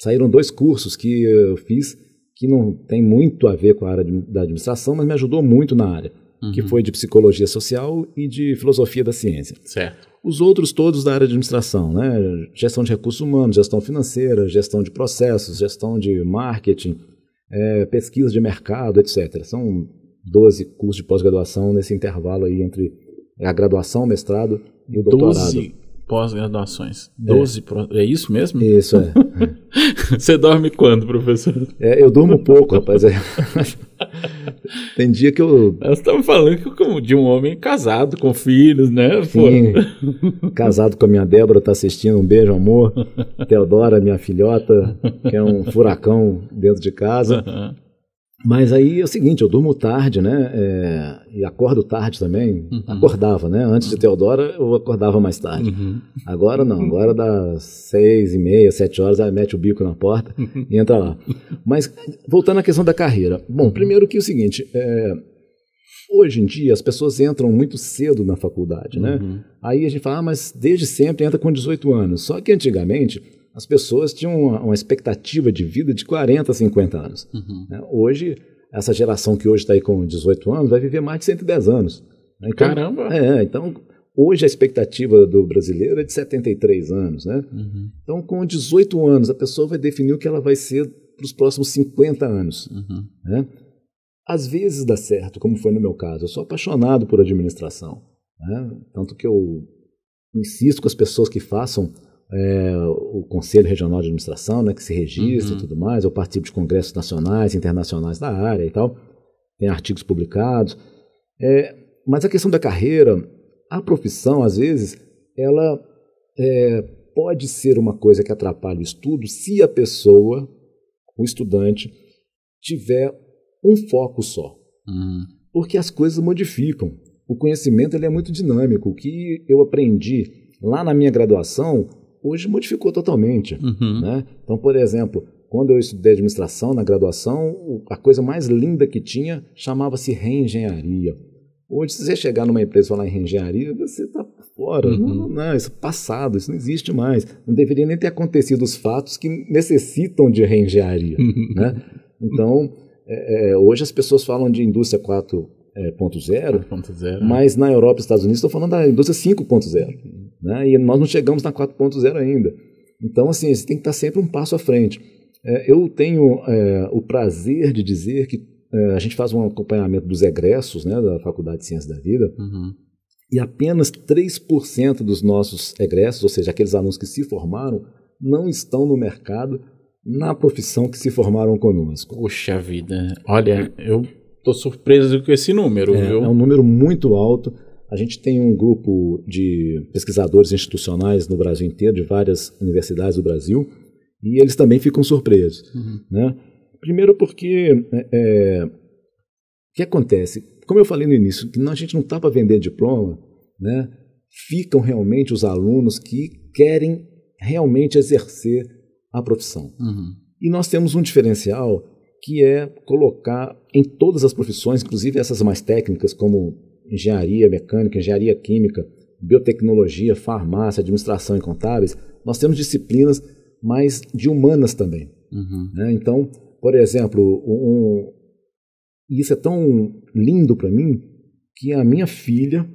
B: saíram dois cursos que eu fiz que não tem muito a ver com a área de, da administração, mas me ajudou muito na área, uhum. que foi de psicologia social e de filosofia da ciência.
A: Certo.
B: Os outros todos da área de administração, né? Gestão de recursos humanos, gestão financeira, gestão de processos, gestão de marketing, é, pesquisa de mercado, etc. São 12 cursos de pós-graduação nesse intervalo aí entre a graduação, o mestrado e o doutorado. 12
A: pós-graduações. 12 é. é isso mesmo?
B: Isso, é.
A: Você dorme quando, professor?
B: É, eu durmo pouco, rapaz. É. Tem dia que eu.
A: Nós estamos falando de um homem casado, com filhos, né?
B: Sim, casado com a minha Débora, está assistindo. Um beijo, amor. Teodora, minha filhota, que é um furacão dentro de casa. Mas aí é o seguinte, eu durmo tarde, né? É, e acordo tarde também. Uhum. Acordava, né? Antes de Teodora, eu acordava mais tarde. Uhum. Agora não, agora das seis e meia, sete horas, aí mete o bico na porta uhum. e entra lá. Mas voltando à questão da carreira. Bom, primeiro que é o seguinte, é, hoje em dia as pessoas entram muito cedo na faculdade, né? Uhum. Aí a gente fala, ah, mas desde sempre entra com 18 anos. Só que antigamente as pessoas tinham uma, uma, expectativa de vida de 40, 50 anos. Uhum. Né? Hoje, essa geração que hoje está aí com 18 anos vai viver mais de 110 anos.
A: Né? Então, Caramba!
B: É, então hoje a expectativa do brasileiro é de 73 anos. Né? Uhum. Então, com 18 anos, a pessoa vai definir o que ela vai ser para os próximos 50 anos. Uhum. Né? Às vezes dá certo, como foi no meu caso. Eu sou apaixonado por administração. Né? Tanto que eu insisto com as pessoas que façam é, o Conselho Regional de Administração, né, que se registra uhum. e tudo mais, eu participo de congressos nacionais, internacionais da área e tal, tem artigos publicados. É, mas a questão da carreira, a profissão, às vezes, ela é, pode ser uma coisa que atrapalha o estudo se a pessoa, o estudante, tiver um foco só. Uhum. Porque as coisas modificam. O conhecimento ele é muito dinâmico. O que eu aprendi lá na minha graduação hoje modificou totalmente. Uhum. Né? Então, por exemplo, quando eu estudei administração na graduação, a coisa mais linda que tinha chamava-se reengenharia. Hoje, se você chegar numa empresa e falar em reengenharia, você está fora. Uhum. Não, não, isso é passado, isso não existe mais. Não deveria nem ter acontecido os fatos que necessitam de reengenharia. Uhum. Né? Então, é, é, hoje as pessoas falam de indústria 4.0, é, mas na Europa e Estados Unidos estão falando da indústria 5.0. Né? E nós não chegamos na 4.0 ainda. Então, assim, você tem que estar sempre um passo à frente. É, eu tenho é, o prazer de dizer que é, a gente faz um acompanhamento dos egressos né, da Faculdade de Ciências da Vida uhum. e apenas 3% dos nossos egressos, ou seja, aqueles alunos que se formaram, não estão no mercado na profissão que se formaram conosco.
A: Poxa vida, olha, eu estou surpreso com esse número,
B: é,
A: viu?
B: É um número muito alto. A gente tem um grupo de pesquisadores institucionais no Brasil inteiro, de várias universidades do Brasil, e eles também ficam surpresos. Uhum. Né? Primeiro porque é, é, o que acontece? Como eu falei no início, que a gente não está para vender diploma, né? ficam realmente os alunos que querem realmente exercer a profissão. Uhum. E nós temos um diferencial que é colocar em todas as profissões, inclusive essas mais técnicas, como engenharia mecânica, engenharia química, biotecnologia, farmácia, administração e contábeis, nós temos disciplinas mais de humanas também. Uhum. Né? Então, por exemplo, um, isso é tão lindo para mim que a minha filha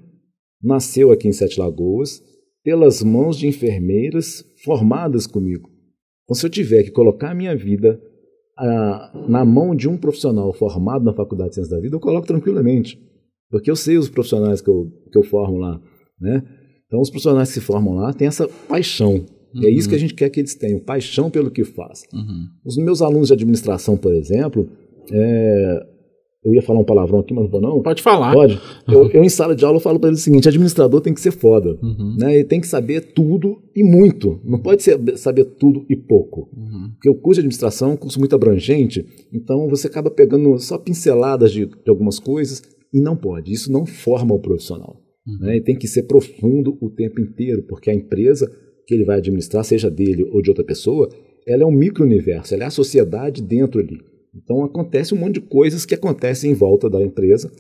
B: nasceu aqui em Sete Lagoas pelas mãos de enfermeiras formadas comigo. Então, se eu tiver que colocar a minha vida a, na mão de um profissional formado na Faculdade de Ciências da Vida, eu coloco tranquilamente, porque eu sei os profissionais que eu, que eu formo lá. Né? Então, os profissionais que se formam lá têm essa paixão. Uhum. é isso que a gente quer que eles tenham, paixão pelo que faz. Uhum. Os meus alunos de administração, por exemplo, é, eu ia falar um palavrão aqui, mas não vou não.
A: Pode falar.
B: Pode. Eu, eu em sala de aula falo para eles o seguinte: administrador tem que ser foda. Uhum. Né? Ele tem que saber tudo e muito. Não pode ser, saber tudo e pouco. Uhum. Porque o curso de administração é um curso muito abrangente, então você acaba pegando só pinceladas de, de algumas coisas e não pode. Isso não forma o profissional. Uhum. Né? Ele tem que ser profundo o tempo inteiro, porque a empresa que ele vai administrar, seja dele ou de outra pessoa, ela é um micro-universo, ela é a sociedade dentro ali. Então acontece um monte de coisas que acontecem em volta da empresa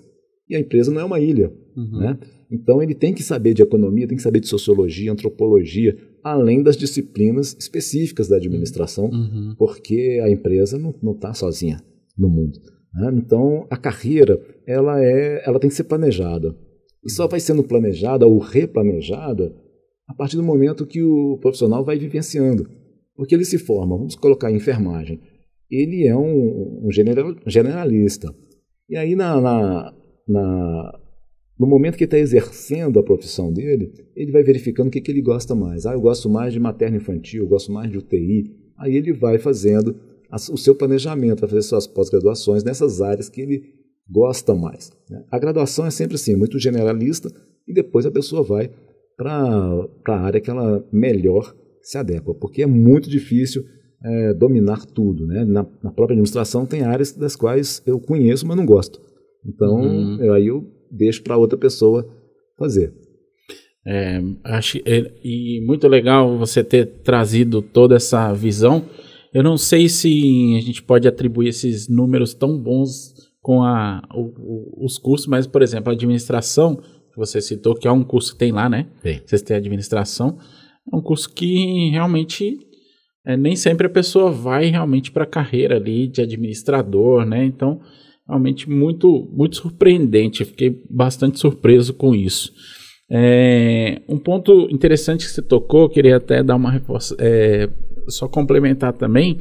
B: e a empresa não é uma ilha. Uhum. Né? Então ele tem que saber de economia, tem que saber de sociologia, antropologia, além das disciplinas específicas da administração, uhum. porque a empresa não está sozinha no mundo. Né? Então a carreira ela é, ela tem que ser planejada e só vai sendo planejada ou replanejada a partir do momento que o profissional vai vivenciando, porque ele se forma. Vamos colocar enfermagem ele é um, um general, generalista. E aí, na, na, na, no momento que está exercendo a profissão dele, ele vai verificando o que, que ele gosta mais. Ah, eu gosto mais de materno-infantil, eu gosto mais de UTI. Aí ele vai fazendo o seu planejamento, vai fazer suas pós-graduações nessas áreas que ele gosta mais. Né? A graduação é sempre assim, muito generalista, e depois a pessoa vai para a área que ela melhor se adequa, porque é muito difícil é, dominar tudo. Né? Na, na, própria administração tem áreas das quais eu conheço, mas não gosto. Então, uhum. eu, aí eu deixo para outra pessoa fazer.
A: É, acho, é, e muito legal você ter trazido toda essa visão. Eu não sei se a gente pode atribuir esses números tão bons com a, o, o, os cursos, mas, por exemplo, a administração, que você citou, que é um curso que tem lá, né? Sim. Vocês têm administração, é um curso que realmente é, nem sempre a pessoa vai realmente para a carreira ali de administrador, né? Então, realmente muito, muito surpreendente. fiquei bastante surpreso com isso. É, um ponto interessante que você tocou, queria até dar uma reforça, é, só complementar também,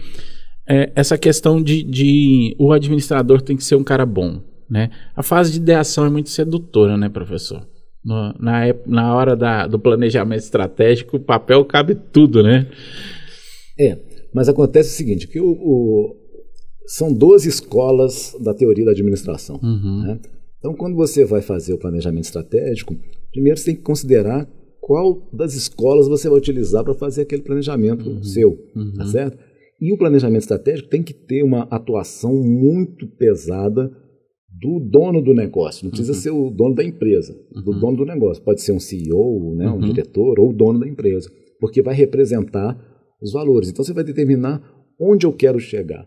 A: é essa questão de, de o administrador tem que ser um cara bom, né? A fase de ideação é muito sedutora, né, professor? No, na, na hora da, do planejamento estratégico, o papel cabe tudo, né?
B: É, mas acontece o seguinte, que o, o são 12 escolas da teoria da administração. Uhum. Né? Então, quando você vai fazer o planejamento estratégico, primeiro você tem que considerar qual das escolas você vai utilizar para fazer aquele planejamento uhum. seu, uhum. tá certo? E o planejamento estratégico tem que ter uma atuação muito pesada do dono do negócio. Não precisa uhum. ser o dono da empresa, do uhum. dono do negócio. Pode ser um CEO, né, um uhum. diretor ou o dono da empresa, porque vai representar os valores. Então você vai determinar onde eu quero chegar.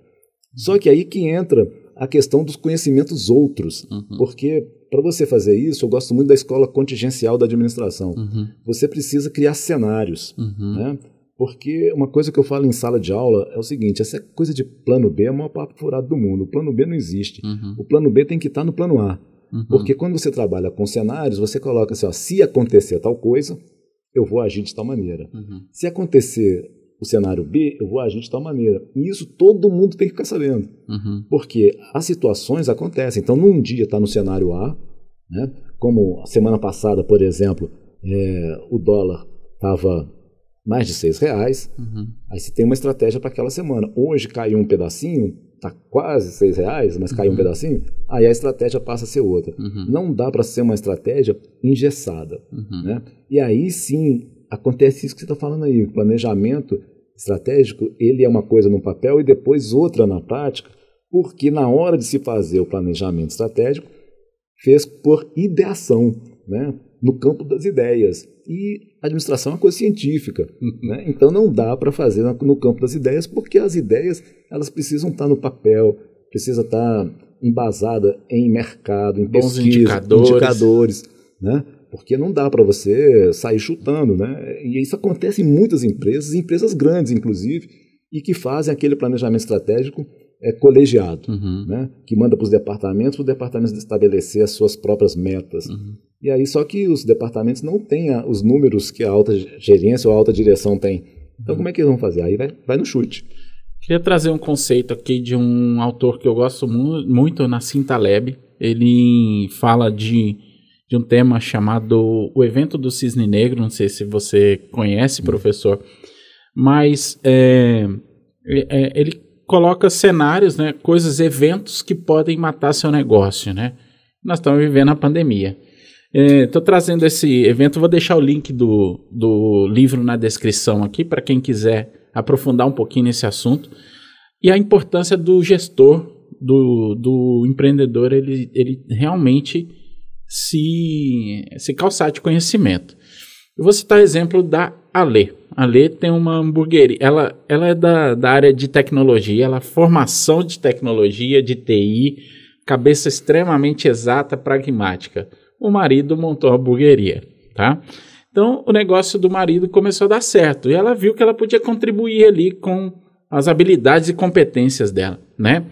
B: Só que aí que entra a questão dos conhecimentos outros, uhum. porque para você fazer isso, eu gosto muito da escola contingencial da administração. Uhum. Você precisa criar cenários, uhum. né? Porque uma coisa que eu falo em sala de aula é o seguinte: essa coisa de plano B é o maior papo furado do mundo. O plano B não existe. Uhum. O plano B tem que estar no plano A. Uhum. Porque quando você trabalha com cenários, você coloca assim: ó, se acontecer tal coisa, eu vou agir de tal maneira. Uhum. Se acontecer o cenário B, eu vou agir de tal maneira. E isso todo mundo tem que ficar sabendo. Uhum. Porque as situações acontecem. Então, num dia está no cenário A, né? como a semana passada, por exemplo, é, o dólar estava mais de seis reais, uhum. aí você tem uma estratégia para aquela semana. Hoje caiu um pedacinho, está quase seis reais, mas caiu uhum. um pedacinho, aí a estratégia passa a ser outra. Uhum. Não dá para ser uma estratégia engessada. Uhum. Né? E aí sim acontece isso que você está falando aí, o planejamento estratégico, ele é uma coisa no papel e depois outra na prática, porque na hora de se fazer o planejamento estratégico, fez por ideação, né? no campo das ideias. E administração é uma coisa científica, né? então não dá para fazer no campo das ideias, porque as ideias elas precisam estar no papel, precisa estar tá embasada em mercado, em
A: Bons
B: pesquisa,
A: indicadores.
B: indicadores, né? Porque não dá para você sair chutando, né? E isso acontece em muitas empresas, empresas grandes, inclusive, e que fazem aquele planejamento estratégico é, colegiado,
A: Uhum.
B: né? Que manda para os departamentos, para os departamentos estabelecer as suas próprias metas.
A: Uhum.
B: E aí, só que os departamentos não têm a- os números que a alta gerência ou a alta direção tem. Então, como é que eles vão fazer? Aí vai, vai no chute.
A: Queria trazer um conceito aqui de um autor que eu gosto mu muito, Nassim Taleb. Ele fala de, de um tema chamado o evento do cisne negro. Não sei se você conhece, professor, mas é, é, ele coloca cenários, né, coisas, eventos que podem matar seu negócio, né? Nós estamos vivendo a pandemia. Estou trazendo esse evento, vou deixar o link do, do livro na descrição aqui para quem quiser aprofundar um pouquinho nesse assunto. E a importância do gestor, do, do empreendedor, ele, ele realmente se, se calçar de conhecimento. Eu vou citar exemplo da Ale. A Ale tem uma hamburgueria, ela, ela é da, da área de tecnologia, ela é formação de tecnologia, de TI, cabeça extremamente exata, pragmática. O marido montou a hamburgueria, tá? Então, o negócio do marido começou a dar certo. E ela viu que ela podia contribuir ali com as habilidades e competências dela, né?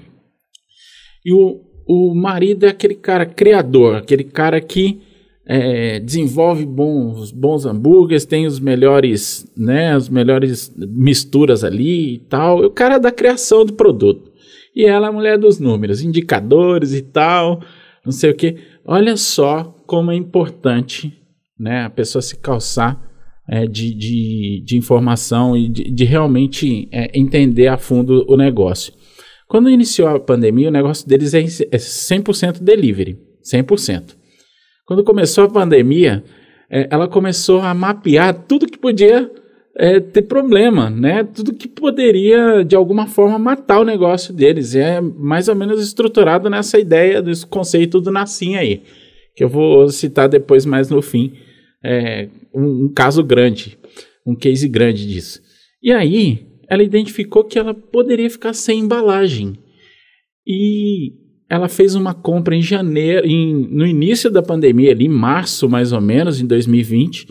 A: E o, o marido é aquele cara criador, aquele cara que é, desenvolve bons, bons hambúrgueres, tem os melhores, né, as melhores misturas ali e tal. O cara é da criação do produto. E ela é a mulher dos números, indicadores e tal, não sei o que. Olha só como é importante né, a pessoa se calçar é, de, de, de, informação e de, de realmente é, entender a fundo o negócio. Quando iniciou a pandemia, o negócio deles é 100% delivery, 100%. Quando começou a pandemia, é, ela começou a mapear tudo que podia é, ter problema, né? Tudo que poderia, de alguma forma, matar o negócio deles. É mais ou menos estruturado nessa ideia, desse conceito do Nassim aí, que eu vou citar depois mais no fim. É, um, um caso grande, um case grande disso. E aí, ela identificou que ela poderia ficar sem embalagem. E ela fez uma compra em janeiro, em, no início da pandemia, ali em março mais ou menos, em 2020,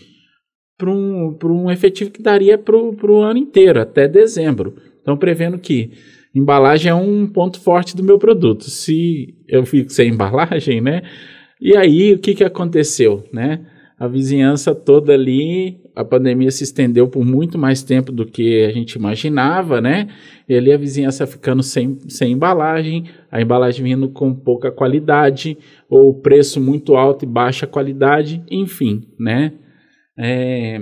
A: para um, um efetivo que daria para o ano inteiro, até dezembro. Então, prevendo que embalagem é um ponto forte do meu produto. Se eu fico sem embalagem, né? E aí, o que, que aconteceu, né? A vizinhança toda ali, a pandemia se estendeu por muito mais tempo do que a gente imaginava, né? E ali a vizinhança ficando sem, sem embalagem, a embalagem vindo com pouca qualidade, ou preço muito alto e baixa qualidade, enfim, né? É,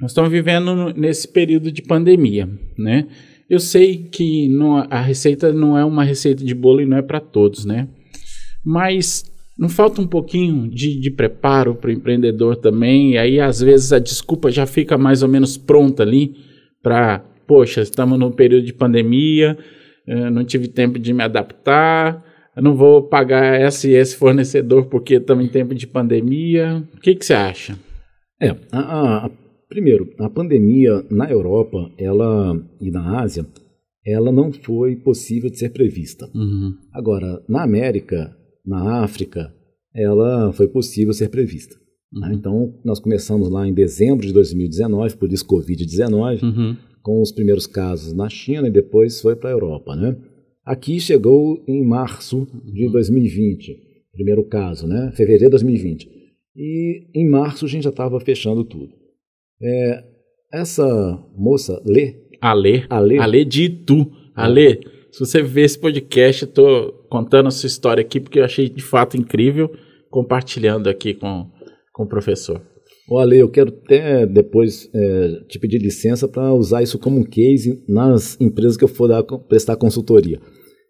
A: nós estamos vivendo nesse período de pandemia, né? Eu sei que não, a receita não é uma receita de bolo e não é para todos, né? Mas não falta um pouquinho de, de preparo para o empreendedor também, e aí às vezes a desculpa já fica mais ou menos pronta ali para, poxa, estamos num período de pandemia, não tive tempo de me adaptar, não vou pagar esse esse fornecedor porque estamos em tempo de pandemia. O que, que você acha?
B: É, a, a, primeiro, a pandemia na Europa ela, e na Ásia, ela não foi possível de ser prevista.
A: Uhum.
B: Agora, na América, na África, ela foi possível ser prevista. Uhum. Então, nós começamos lá em dezembro de 2019, por isso Covid-19,
A: uhum.
B: com os primeiros casos na China e depois foi para a Europa. Né? Aqui chegou em março de 2020, primeiro caso, né? fevereiro de 2020. E em março a gente já estava fechando tudo. É, essa moça, Lê.
A: Ale.
B: Ale.
A: Ale de Itu. Ale, se você ver esse podcast, eu tô contando a sua história aqui porque eu achei de fato incrível, compartilhando aqui com, com o professor.
B: Ô Ale, eu quero até depois é, te pedir licença para usar isso como um case nas empresas que eu for dar, prestar consultoria.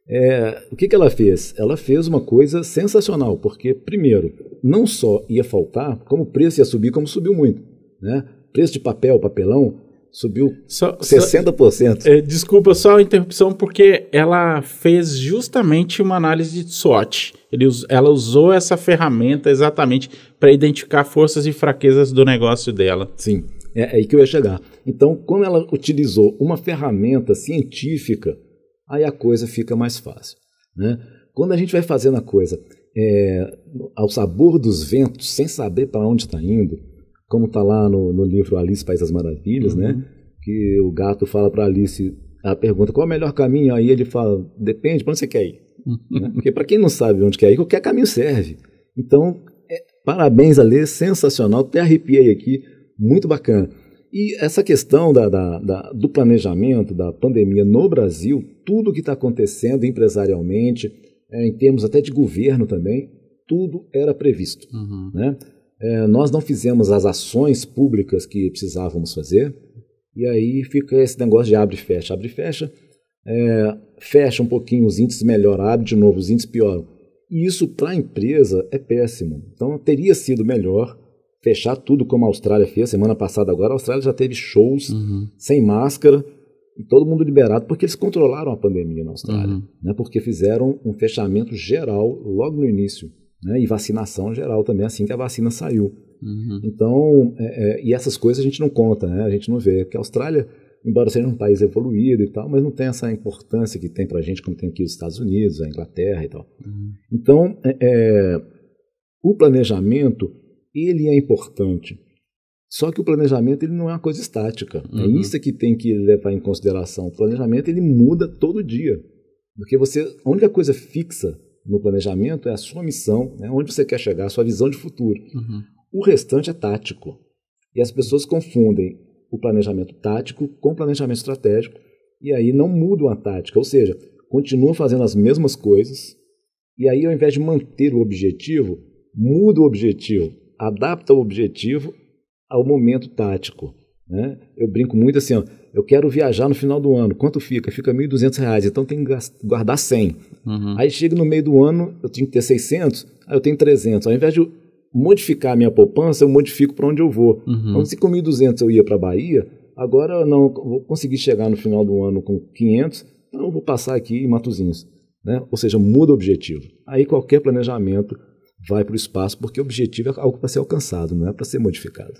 B: É, o que, que ela fez? Ela fez uma coisa sensacional, porque, primeiro, não só ia faltar, como o preço ia subir, como subiu muito. Né? Preço de papel, papelão, subiu
A: só,
B: 60%.
A: Só, é, desculpa só a interrupção, porque ela fez justamente uma análise de SWOT. Ele, ela usou essa ferramenta exatamente para identificar forças e fraquezas do negócio dela.
B: Sim, é, é aí que eu ia chegar. Então, quando ela utilizou uma ferramenta científica, aí a coisa fica mais fácil. Né? Quando a gente vai fazendo a coisa é, ao sabor dos ventos, sem saber para onde está indo, como está lá no, no, livro Alice País das Maravilhas, né? uhum. né? que o gato fala para Alice, a pergunta qual é o melhor caminho, aí ele fala, depende, para onde você quer ir? né? Porque para quem não sabe onde quer ir, qualquer caminho serve. Então, é, parabéns, Alê, sensacional, até arrepiei aqui, muito bacana. E essa questão da, da, da, do planejamento da pandemia no Brasil, tudo que está acontecendo empresarialmente, é, em termos até de governo também, tudo era previsto. Uhum. Né? É, nós não fizemos as ações públicas que precisávamos fazer, e aí fica esse negócio de abre e fecha. Abre e fecha, é, fecha um pouquinho os índices, melhora, abre de novo, os índices pioram. E isso para a empresa é péssimo. Então teria sido melhor fechar tudo como a Austrália fez. Semana passada agora a Austrália já teve shows uhum. sem máscara e todo mundo liberado porque eles controlaram a pandemia na Austrália, uhum. né? Porque fizeram um fechamento geral logo no início, né? E vacinação geral também assim que a vacina saiu. Uhum. Então, é, é, e essas coisas a gente não conta, né? A gente não vê. Porque a Austrália, embora seja um país evoluído e tal, mas não tem essa importância que tem pra gente, como tem aqui os Estados Unidos, a Inglaterra e tal. Uhum. Então, é, é, o planejamento, ele é importante. Só que o planejamento ele não é uma coisa estática. É uhum. É isso que tem que levar em consideração. O planejamento ele muda todo dia. Porque você, a única coisa fixa no planejamento é a sua missão, né, onde você quer chegar, a sua visão de futuro. Uhum. O restante é tático. E as pessoas confundem o planejamento tático com o planejamento estratégico e aí não mudam a tática, ou seja, continuam fazendo as mesmas coisas e aí ao invés de manter o objetivo, muda o objetivo, adapta o objetivo ao momento tático. Né? Eu brinco muito assim, ó, eu quero viajar no final do ano, quanto fica? Fica R$ 1.200, então tem que guardar 100. Uhum. Aí chega no meio do ano, eu tenho que ter 600, aí eu tenho 300. Ao invés de modificar a minha poupança, eu modifico para onde eu vou. Uhum. Então, se com 1.200 eu ia para a Bahia, agora eu não vou conseguir chegar no final do ano com 500, então eu vou passar aqui em Matozinhos. Né? Ou seja, muda o objetivo. Aí qualquer planejamento vai para o espaço, porque o objetivo é algo para ser alcançado, não é para ser modificado.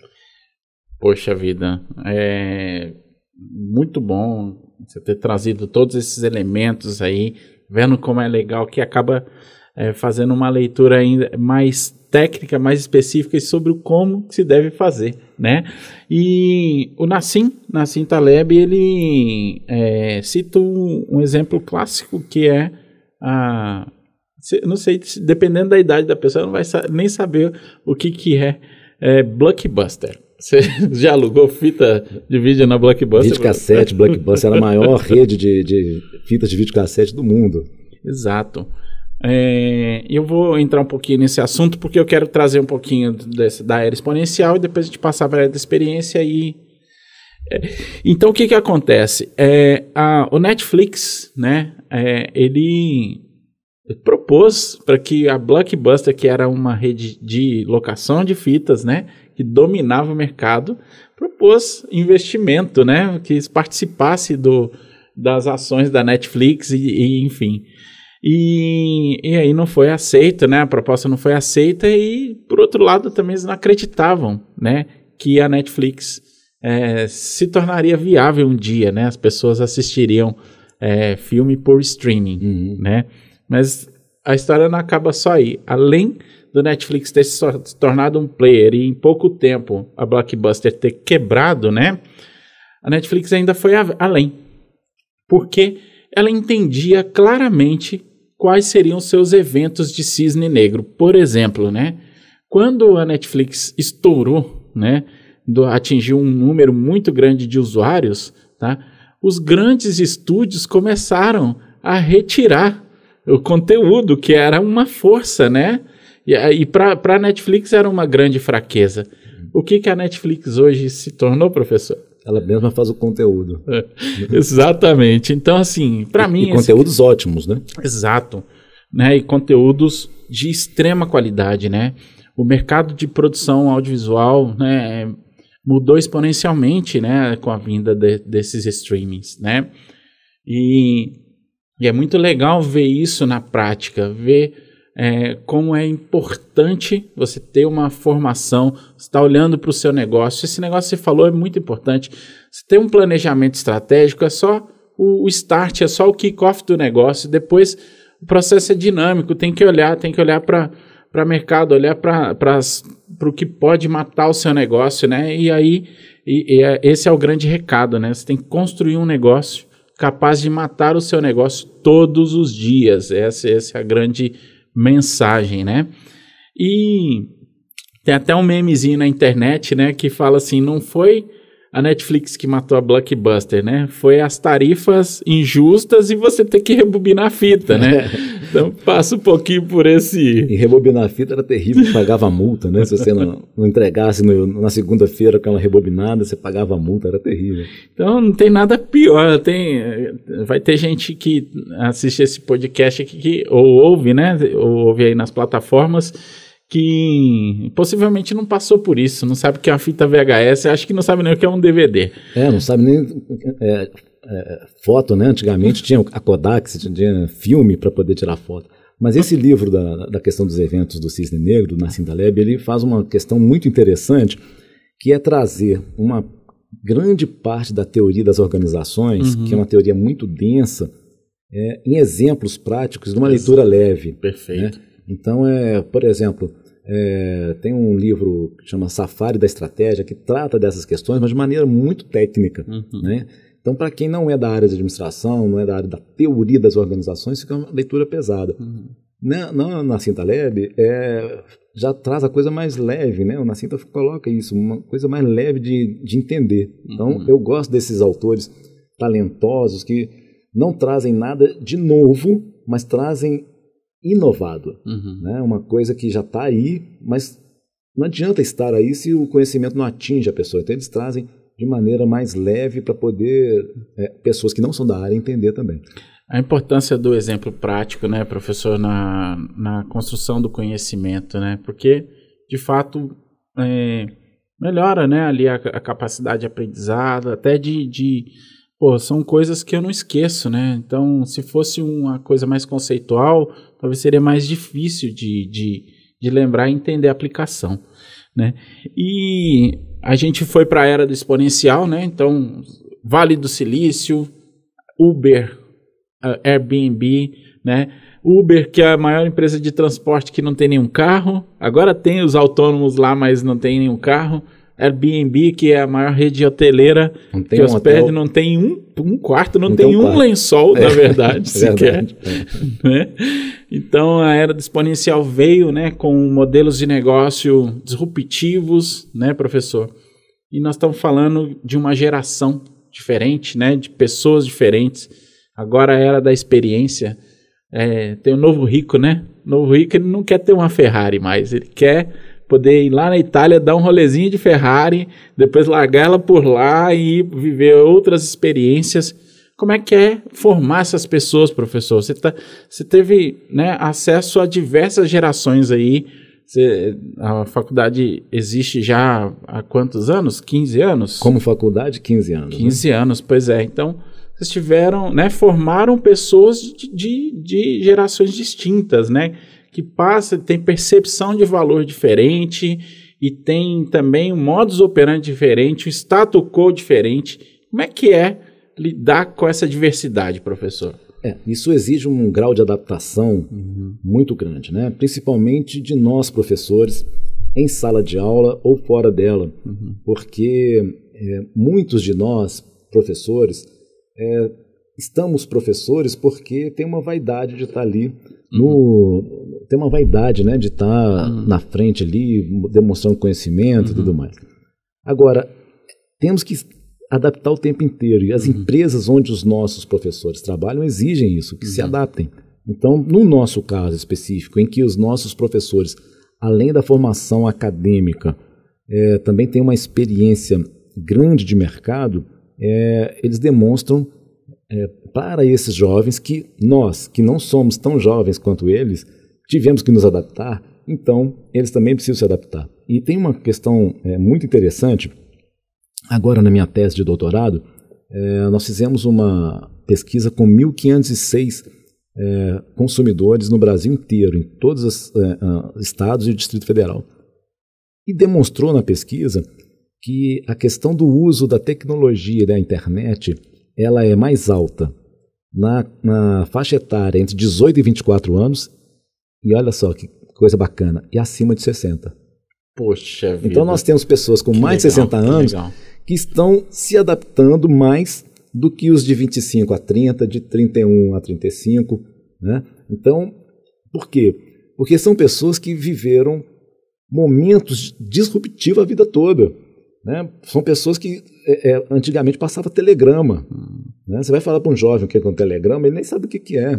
A: Poxa vida, é muito bom você ter trazido todos esses elementos aí, vendo como é legal que acaba é, fazendo uma leitura ainda mais técnica, mais específica sobre como se deve fazer, né? E o Nassim, Nassim Taleb, ele é, cita um, um, exemplo clássico que é a não sei, dependendo da idade da pessoa, não vai nem saber o que, que é, é Blockbuster. Você já alugou fita de vídeo na Blockbuster?
B: Videocassete, Blockbuster era a maior rede de, de fitas de videocassete do mundo.
A: Exato. É, eu vou entrar um pouquinho nesse assunto porque eu quero trazer um pouquinho desse, da era exponencial e depois a gente passar para a era da experiência e é, então o que que acontece é, a, o Netflix né é, ele propôs para que a Blockbuster que era uma rede de locação de fitas né que dominava o mercado propôs investimento né que participasse do das ações da Netflix e, e enfim e, e aí não foi aceito, né? A proposta não foi aceita e, por outro lado, também eles não acreditavam, né? Que a Netflix é, se tornaria viável um dia, né? As pessoas assistiriam é, filme por streaming, uhum. né? Mas a história não acaba só aí. Além do Netflix ter se tornado um player e em pouco tempo a Blockbuster ter quebrado, né? A Netflix ainda foi além. Porque ela entendia claramente quais seriam seus eventos de cisne negro. Por exemplo, né, quando a Netflix estourou, né, do, atingiu um número muito grande de usuários, tá, os grandes estúdios começaram a retirar o conteúdo, que era uma força, né? E, e para a Netflix era uma grande fraqueza. O que, que a Netflix hoje se tornou, professor?
B: Ela mesma faz o conteúdo. É,
A: exatamente. Então, assim, para mim.
B: E conteúdos esse... ótimos, né?
A: Exato. Né? E conteúdos de extrema qualidade, né? O mercado de produção audiovisual, né? Mudou exponencialmente, né? Com a vinda de, desses streamings, né? E, e é muito legal ver isso na prática, ver é, como é importante você ter uma formação, você está olhando para o seu negócio. Esse negócio que você falou é muito importante. Você ter um planejamento estratégico é só o, o start, é só o kick-off do negócio. Depois o processo é dinâmico, tem que olhar, tem que olhar para para mercado, olhar para o que pode matar o seu negócio, né? E aí, e, e é, esse é o grande recado, né? Você tem que construir um negócio capaz de matar o seu negócio todos os dias. Essa, essa é a grande mensagem, né? E tem até um memezinho na internet, né, que fala assim, não foi a Netflix que matou a Blockbuster, né? Foi as tarifas injustas e você ter que rebobinar a fita, né? então passa um pouquinho por esse.
B: E rebobinar a fita era terrível, pagava multa, né? Se você não, não entregasse no, na segunda-feira aquela rebobinada, você pagava multa, era terrível.
A: Então não tem nada pior. Tem, vai ter gente que assiste esse podcast aqui, que, ou ouve, né? Ou ouve aí nas plataformas que possivelmente não passou por isso, não sabe o que é uma fita VHS, acho que não sabe nem o que é um DVD.
B: É, não sabe nem é, é, foto, né? Antigamente tinha a Kodak, tinha filme para poder tirar foto. Mas esse livro da, da questão dos eventos do Cisne Negro, do Nassim Taleb, ele faz uma questão muito interessante, que é trazer uma grande parte da teoria das organizações, uhum. que é uma teoria muito densa, é, em exemplos práticos de uma leitura leve.
A: Perfeito.
B: Né? Então, é, por exemplo, é, tem um livro que chama Safari da Estratégia, que trata dessas questões, mas de maneira muito técnica. Uhum. Né? Então, para quem não é da área de administração, não é da área da teoria das organizações, fica uma leitura pesada. Uhum. Na, na, na Cinta Lab, é, já traz a coisa mais leve, né? O Nascinta coloca isso, uma coisa mais leve de, de entender. Então, uhum. eu gosto desses autores talentosos que não trazem nada de novo, mas trazem inovado. Uhum. Né? Uma coisa que já está aí, mas não adianta estar aí se o conhecimento não atinge a pessoa. Então eles trazem de maneira mais leve para poder é, pessoas que não são da área entender também.
A: A importância do exemplo prático, né, professor, na, na construção do conhecimento, né? Porque, de fato, é, melhora, né, ali a, a, capacidade de aprendizado, até de, de pô, são coisas que eu não esqueço, né? Então, se fosse uma coisa mais conceitual, talvez seria mais difícil de, de, de lembrar e entender a aplicação. Né? E a gente foi para a era do exponencial, né? então Vale do Silício, Uber, Airbnb, né? Uber, que é a maior empresa de transporte que não tem nenhum carro, agora tem os autônomos lá, mas não tem nenhum carro. Airbnb, que é a maior rede hoteleira não tem que um hospede, não tem um, um quarto, não, não tem, tem um, quarto. lençol, é. na verdade, é sequer. Verdade. É. Né? Então a era do exponencial veio né, com modelos de negócio disruptivos, né, professor? E nós estamos falando de uma geração diferente, né, de pessoas diferentes. Agora a era da experiência. É, tem o novo rico, né? O novo rico ele não quer ter uma Ferrari mais, ele quer poder ir lá na Itália, dar um rolezinho de Ferrari, depois largar ela por lá e viver outras experiências. Como é que é formar essas pessoas, professor? Você, tá, você teve né, acesso a diversas gerações aí. Você, a faculdade existe já há quantos anos? 15 anos?
B: Como faculdade, 15 anos.
A: 15 né? anos, pois é. Então, vocês tiveram, né, formaram pessoas de, de, de gerações distintas, né? Que passa, tem percepção de valor diferente e tem também um modus operandi diferente, um status quo diferente. Como é que é lidar com essa diversidade, professor?
B: É, isso exige um grau de adaptação uhum. muito grande, né? principalmente de nós, professores, em sala de aula ou fora dela, uhum. porque é, muitos de nós, professores, é, estamos professores porque tem uma vaidade de estar ali no, tem uma vaidade né, de estar tá uhum. na frente ali, demonstrando conhecimento e tudo uhum. mais. Agora, temos que adaptar o tempo inteiro. E as uhum. empresas onde os nossos professores trabalham exigem isso, que se uhum. adaptem. Então, no nosso caso específico, em que os nossos professores, além da formação acadêmica, é, também têm uma experiência grande de mercado, é, eles demonstram é, para esses jovens que nós, que não somos tão jovens quanto eles, tivemos que nos adaptar, então eles também precisam se adaptar. E tem uma questão é, muito interessante. Agora, na minha tese de doutorado, é, nós fizemos uma pesquisa com 1.506 é, consumidores no Brasil inteiro, em todos os é, estados e Distrito Federal. E demonstrou na pesquisa que a questão do uso da tecnologia e da internet ela é mais alta na, na faixa etária entre 18 e 24 anos, e olha só que coisa bacana, e acima de 60.
A: Poxa vida.
B: Então nós temos pessoas com
A: Que
B: mais
A: legal,
B: de 60
A: que
B: anos
A: legal.
B: que estão se adaptando mais do que os de 25 a 30, de 31 a 35. Né? Então, por quê? Porque são pessoas que viveram momentos disruptivos a vida toda. Né? São pessoas que é, é, antigamente passava telegrama. Né? Você vai falar para um jovem o que é um telegrama, ele nem sabe o que, que é.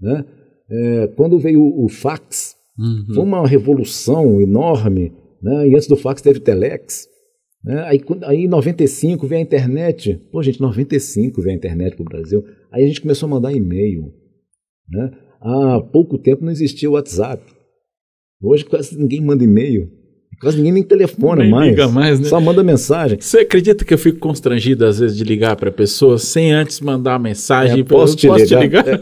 B: Né? É, quando veio o, o fax,
A: Uhum.
B: foi uma revolução enorme. Né? E antes do fax teve telex. Né? Aí, quando- aí em 95 veio a internet. Pô, gente, 95 veio a internet para o Brasil. Aí a gente começou a mandar e-mail. Né? Há pouco tempo não existia o WhatsApp. Hoje quase ninguém manda e-mail. Quase ninguém nem telefona
A: Nem
B: mais.
A: liga mais, né?
B: Só manda mensagem.
A: Você acredita que eu fico constrangido às vezes de ligar para pessoas sem antes mandar a mensagem?
B: É, posso te ligar? É,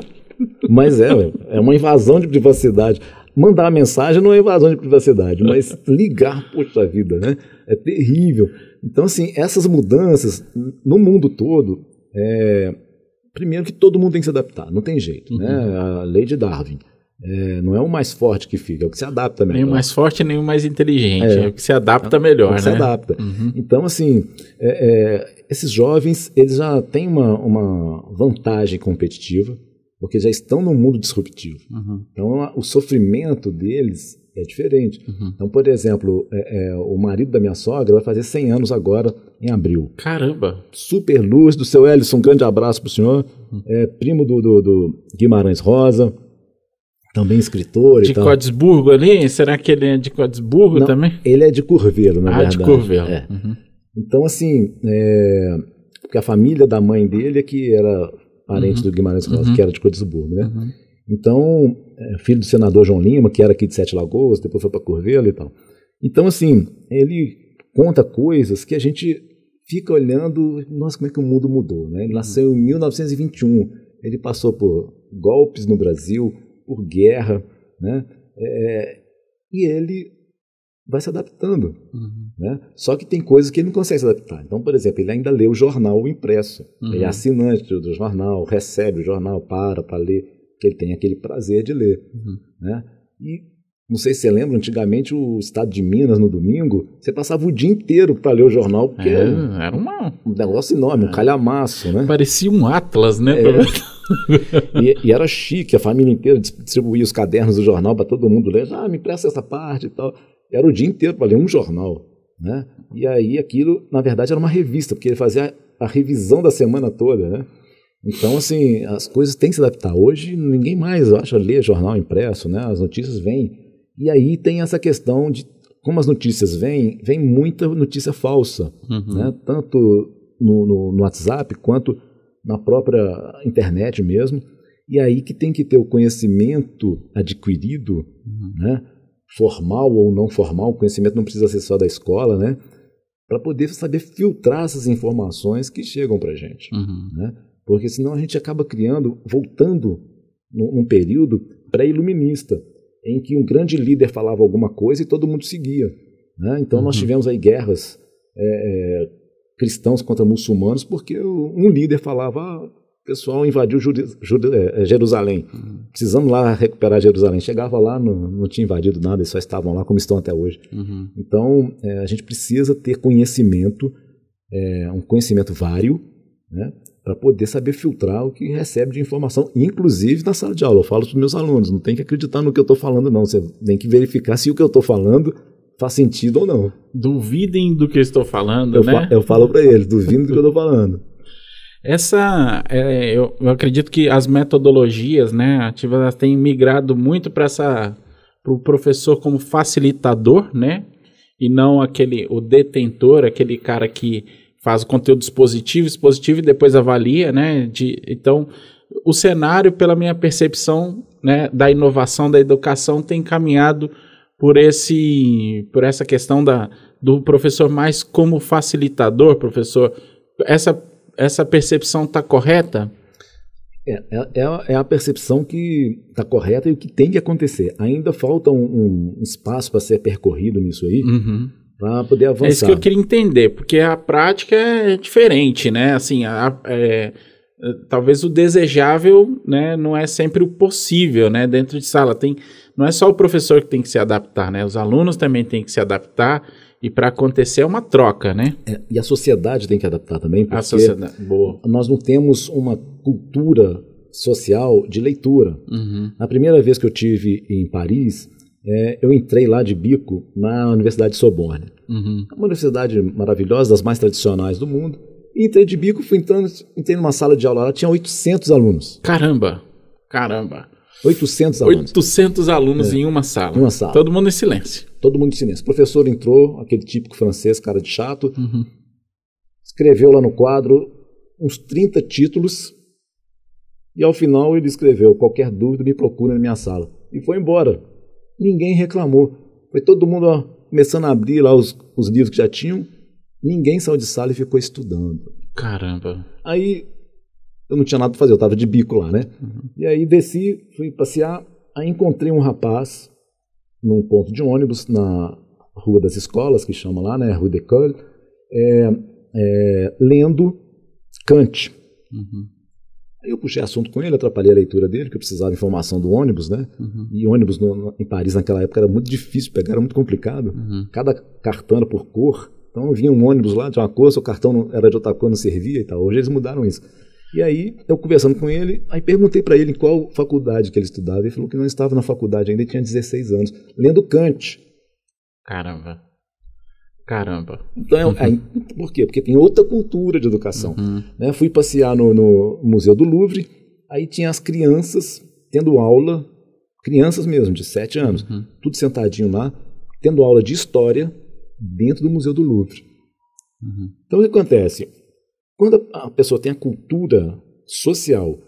B: mas é, é uma invasão de privacidade. Mandar mensagem não é invasão de privacidade, mas ligar, poxa vida, né? É terrível. Então, assim, essas mudanças no mundo todo, é, primeiro que todo mundo tem que se adaptar, não tem jeito, né? A lei de Darwin. É, não é o mais forte que fica, é o que se adapta melhor.
A: Nem o mais forte, nem o mais inteligente.
B: É.
A: É, o que se adapta melhor,
B: É o que se
A: né?
B: adapta.
A: Uhum.
B: Então, assim, é, é, esses jovens, eles já têm uma, uma vantagem competitiva, porque já estão num mundo disruptivo.
A: Uhum.
B: Então, o sofrimento deles é diferente.
A: Uhum.
B: Então, por exemplo, é, o marido da minha sogra vai fazer 100 anos agora, em abril.
A: Caramba.
B: Super luz do seu Ellison, um grande abraço para o senhor.
A: Uhum.
B: É, primo do, do- do Guimarães Rosa, também escritor
A: De
B: e tal.
A: Codesburgo ali? Será que ele é de Codesburgo
B: Não,
A: também?
B: Ele é de Curveiro, na
A: ah,
B: verdade.
A: de Curvelo.
B: É.
A: Uhum.
B: Então, assim, é, porque a família da mãe dele é que era parente
A: Uhum.
B: do Guimarães Rosa,
A: Uhum.
B: que era de Codesburgo, né?
A: Uhum.
B: Então, é, filho do senador João Lima, que era aqui de Sete Lagoas, depois foi para Curvelo e tal. Então, assim, ele conta coisas que a gente fica olhando, nossa, como é que o mundo mudou, né? Ele nasceu em 1921, ele passou por golpes no Brasil, por guerra, né? É, e ele vai se adaptando.
A: Uhum.
B: Né? Só que tem coisas que ele não consegue se adaptar. Então, por exemplo, ele ainda lê o jornal impresso.
A: Uhum.
B: Ele é assinante do jornal, recebe o jornal, para para ler, que ele tem aquele prazer de ler.
A: Uhum.
B: Né? E não sei se você lembra, antigamente o estado de Minas no domingo, você passava o dia inteiro para ler o jornal, porque
A: É,
B: é
A: era uma.
B: um negócio enorme, um calhamaço, né?
A: Parecia um Atlas, né?
B: É. E, e era chique, a família inteira dis- distribuía os cadernos do jornal para todo mundo ler. Ah, me empresta essa parte e tal. Era o dia inteiro para ler um jornal. Né? E aí aquilo, na verdade, era uma revista, porque ele fazia a, a revisão da semana toda. Né? Então, assim, as coisas têm que se adaptar. Hoje, ninguém mais, eu acho, lê jornal impresso, né? as notícias vêm. E aí tem essa questão de como as notícias vêm, vem muita notícia falsa,
A: Uhum.
B: né? tanto no, no- no WhatsApp quanto na própria internet mesmo. E aí que tem que ter o conhecimento adquirido, né? formal ou não formal, o conhecimento não precisa ser só da escola, né? para poder saber filtrar essas informações que chegam para a gente.
A: Uhum.
B: Né? Porque senão a gente acaba criando, voltando num, num período pré-iluminista, em que um grande líder falava alguma coisa e todo mundo seguia. Né? Então nós
A: Uhum.
B: tivemos aí guerras é, é, cristãos contra muçulmanos porque um líder falava, ah, o pessoal invadiu Jude- é, Jerusalém, precisamos lá recuperar Jerusalém. Chegava lá, não, não tinha invadido nada, eles só estavam lá como estão até hoje.
A: Uhum.
B: Então, é, a gente precisa ter conhecimento, é, um conhecimento vário, né, para poder saber filtrar o que recebe de informação, inclusive na sala de aula. Eu falo para os meus alunos, não tem que acreditar no que eu estou falando, não. Você tem que verificar se o que eu estou falando faz sentido ou não.
A: Duvidem do que eu estou falando,
B: Eu,
A: né?
B: fa- eu falo para eles, duvido do que eu estou falando.
A: Essa, é, eu, eu acredito que as metodologias, né, ativas elas têm migrado muito para essa, para o professor como facilitador, né, e não aquele, o detentor, aquele cara que faz o conteúdo expositivo, expositivo e depois avalia, né, de, então o cenário, pela minha percepção, né, da inovação da educação tem caminhado por esse, por essa questão da, do professor mais como facilitador, professor, essa essa percepção está correta?
B: É, é, é a- é a percepção que está correta e o que tem que acontecer. Ainda falta um, um espaço para ser percorrido nisso aí,
A: Uhum.
B: Para poder avançar.
A: É isso que eu queria entender, porque a prática é diferente, né? Assim, a- é, talvez o desejável, né, não é sempre o possível, né, dentro de sala tem, não é só o professor que tem que se adaptar, né, os alunos também têm que se adaptar e para acontecer é uma troca, né?
B: É, e a sociedade tem que adaptar também, porque
A: a sociedade, boa.
B: nós não temos uma cultura social de leitura.
A: Uhum.
B: Na primeira vez que eu tive em Paris, é, eu entrei lá de bico na Universidade de Sorbonne.
A: Uhum.
B: Uma universidade maravilhosa, das mais tradicionais do mundo. E entrei de bico, fui entrando, entrei numa sala de aula lá, tinha 800 alunos.
A: Caramba, caramba.
B: 800 alunos.
A: 800 alunos é. em uma sala.
B: Em uma sala.
A: Todo mundo em silêncio.
B: Todo mundo em silêncio. O professor entrou, aquele típico francês, cara de chato,
A: uhum.
B: escreveu lá no quadro uns 30 títulos e ao final ele escreveu: qualquer dúvida me procura na minha sala. E foi embora. Ninguém reclamou. Foi todo mundo ó, começando a abrir lá os, os livros que já tinham. Ninguém saiu de sala e ficou estudando.
A: Caramba.
B: Aí eu não tinha nada para fazer, eu estava de bico lá, né?
A: Uhum.
B: E aí desci, fui passear, aí encontrei um rapaz num ponto de ônibus na Rua das Escolas, que chama lá, né? Rue d'École, é, é, lendo Kant.
A: Uhum.
B: Eu puxei assunto com ele, atrapalhei a leitura dele, que eu precisava de informação do ônibus, né?
A: Uhum.
B: E ônibus no, em Paris naquela época era muito difícil pegar, era muito complicado.
A: Uhum.
B: Cada cartão era por cor. Então vinha um ônibus lá de uma cor, seu cartão era de outra cor, não servia e tal. Hoje eles mudaram isso. E aí, eu conversando com ele, aí perguntei para ele em qual faculdade que ele estudava. Ele falou que não estava na faculdade ainda, ele tinha 16 anos, lendo Kant.
A: Caramba. Caramba.
B: Então, é, aí, por quê? Porque tem outra cultura de educação.
A: Uhum.
B: Né? Fui passear no, no, Museu do Louvre, aí tinha as crianças tendo aula, crianças mesmo, de 7 anos,
A: Uhum.
B: tudo sentadinho lá, tendo aula de história dentro do Museu do Louvre.
A: Uhum.
B: Então, o que acontece? Quando a pessoa tem a cultura social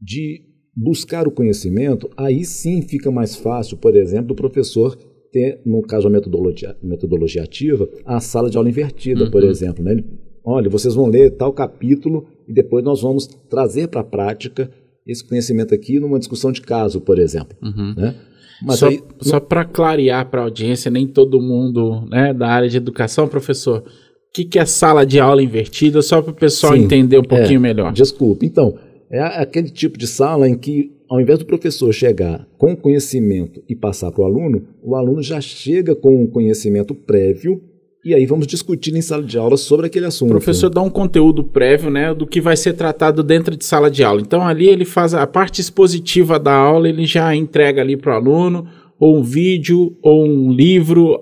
B: de buscar o conhecimento, aí sim fica mais fácil, por exemplo, do professor ter, no caso a metodologia, metodologia ativa, a sala de aula invertida,
A: Uhum.
B: por exemplo. Né? Ele, Olha, vocês vão ler tal capítulo e depois nós vamos trazer para a prática esse conhecimento aqui numa discussão de caso, por exemplo.
A: Uhum.
B: Né? Mas
A: só só para clarear para a audiência, nem todo mundo né, da área de educação, professor, o que, que é sala de aula invertida, só para o pessoal
B: Sim,
A: entender um pouquinho
B: é,
A: melhor.
B: Desculpa. Então, é aquele tipo de sala em que, ao invés do professor chegar com conhecimento e passar para o aluno, o aluno já chega com um conhecimento prévio e aí vamos discutir em sala de aula sobre aquele assunto.
A: O professor dá um conteúdo prévio, né, do que vai ser tratado dentro de sala de aula. Então ali ele faz a parte expositiva da aula, ele já entrega ali para o aluno ou um vídeo ou um livro,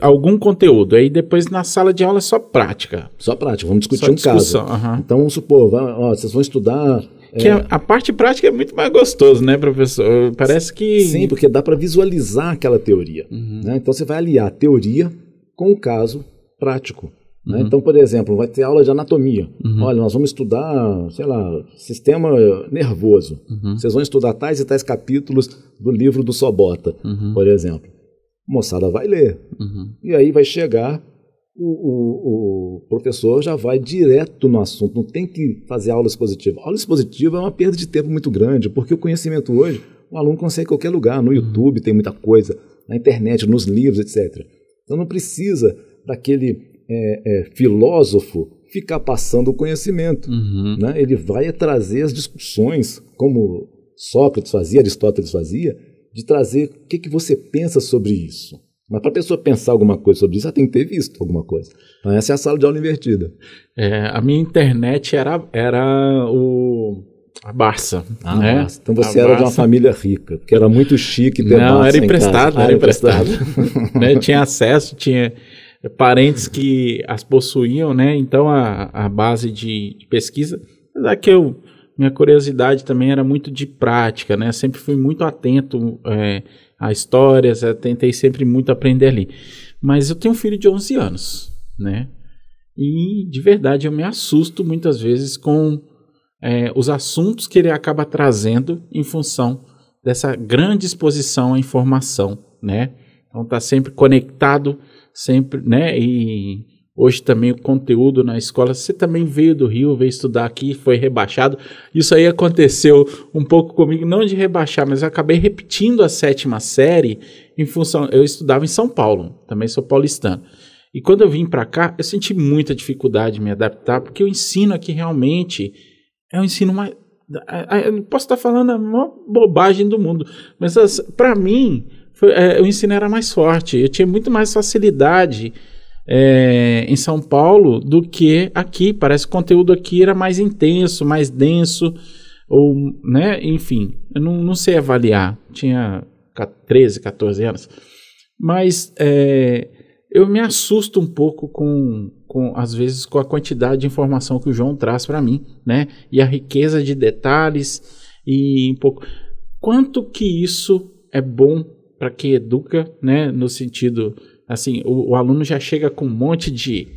A: algum conteúdo. Aí depois na sala de aula é só prática.
B: Só prática, vamos discutir
A: só
B: um caso.
A: uhum.
B: Então vamos supor, ó, vocês vão estudar
A: que é. a parte prática é muito mais gostoso, né, professor? Parece que.
B: Sim, porque dá para visualizar aquela teoria.
A: Uhum.
B: Né? Então você vai aliar a teoria com o caso prático. Né?
A: Uhum.
B: Então, por exemplo, vai ter aula de anatomia.
A: Uhum.
B: Olha, nós vamos estudar, sei lá, sistema nervoso.
A: Uhum.
B: Vocês vão estudar tais e tais capítulos do livro do Sobota,
A: Uhum.
B: por exemplo. A moçada vai ler.
A: Uhum.
B: E aí vai chegar, o, o, o, professor já vai direto no assunto, não tem que fazer aula expositiva. aula expositiva é uma perda de tempo muito grande, porque o conhecimento hoje, o aluno consegue em qualquer lugar. No YouTube tem muita coisa, na internet, nos livros, etc. Então não precisa daquele é, é, filósofo ficar passando o conhecimento.
A: Uhum.
B: Né? Ele vai trazer as discussões, como Sócrates fazia, Aristóteles fazia, de trazer o que, que você pensa sobre isso. Mas para a pessoa pensar alguma coisa sobre isso, ela tem que ter visto alguma coisa. Então, essa é a sala de aula invertida.
A: É, a minha internet era, era o. A Barça.
B: Ah,
A: né?
B: Barça. Então você
A: a
B: era
A: Barça.
B: de uma família rica, porque era muito chique ter
A: Não,
B: Barça
A: era
B: em
A: emprestado, era
B: Ah,
A: emprestado. né? Tinha acesso, tinha parentes que as possuíam, né? Então a, a base de, de pesquisa. Apesar que eu. Minha curiosidade também era muito de prática, né? Sempre fui muito atento é, a histórias, eu tentei sempre muito aprender ali. Mas eu tenho um filho de 11 anos, né? E de verdade eu me assusto muitas vezes com é, os assuntos que ele acaba trazendo em função dessa grande exposição à informação, né? Então tá sempre conectado, sempre, né? E hoje também o conteúdo na escola, você também veio do Rio, veio estudar aqui, foi rebaixado. Isso aí aconteceu um pouco comigo, não de rebaixar, mas eu acabei repetindo a sétima série em função, eu estudava em São Paulo, também sou paulistano. E quando eu vim para cá, eu senti muita dificuldade de me adaptar, porque o ensino aqui realmente é o ensino mais. Eu posso estar falando a maior bobagem do mundo, mas para mim foi, é, o ensino era mais forte. Eu tinha muito mais facilidade é, em São Paulo do que aqui. Parece que o conteúdo aqui era mais intenso, mais denso, ou, né? Enfim, eu não, não sei avaliar. Tinha 13, 14 anos. Mas é, eu me assusto um pouco com, com, às vezes, com a quantidade de informação que o João traz para mim, né? E a riqueza de detalhes e um pouco. Quanto que isso é bom para quem educa, né? No sentido, assim, o, o, aluno já chega com um monte de,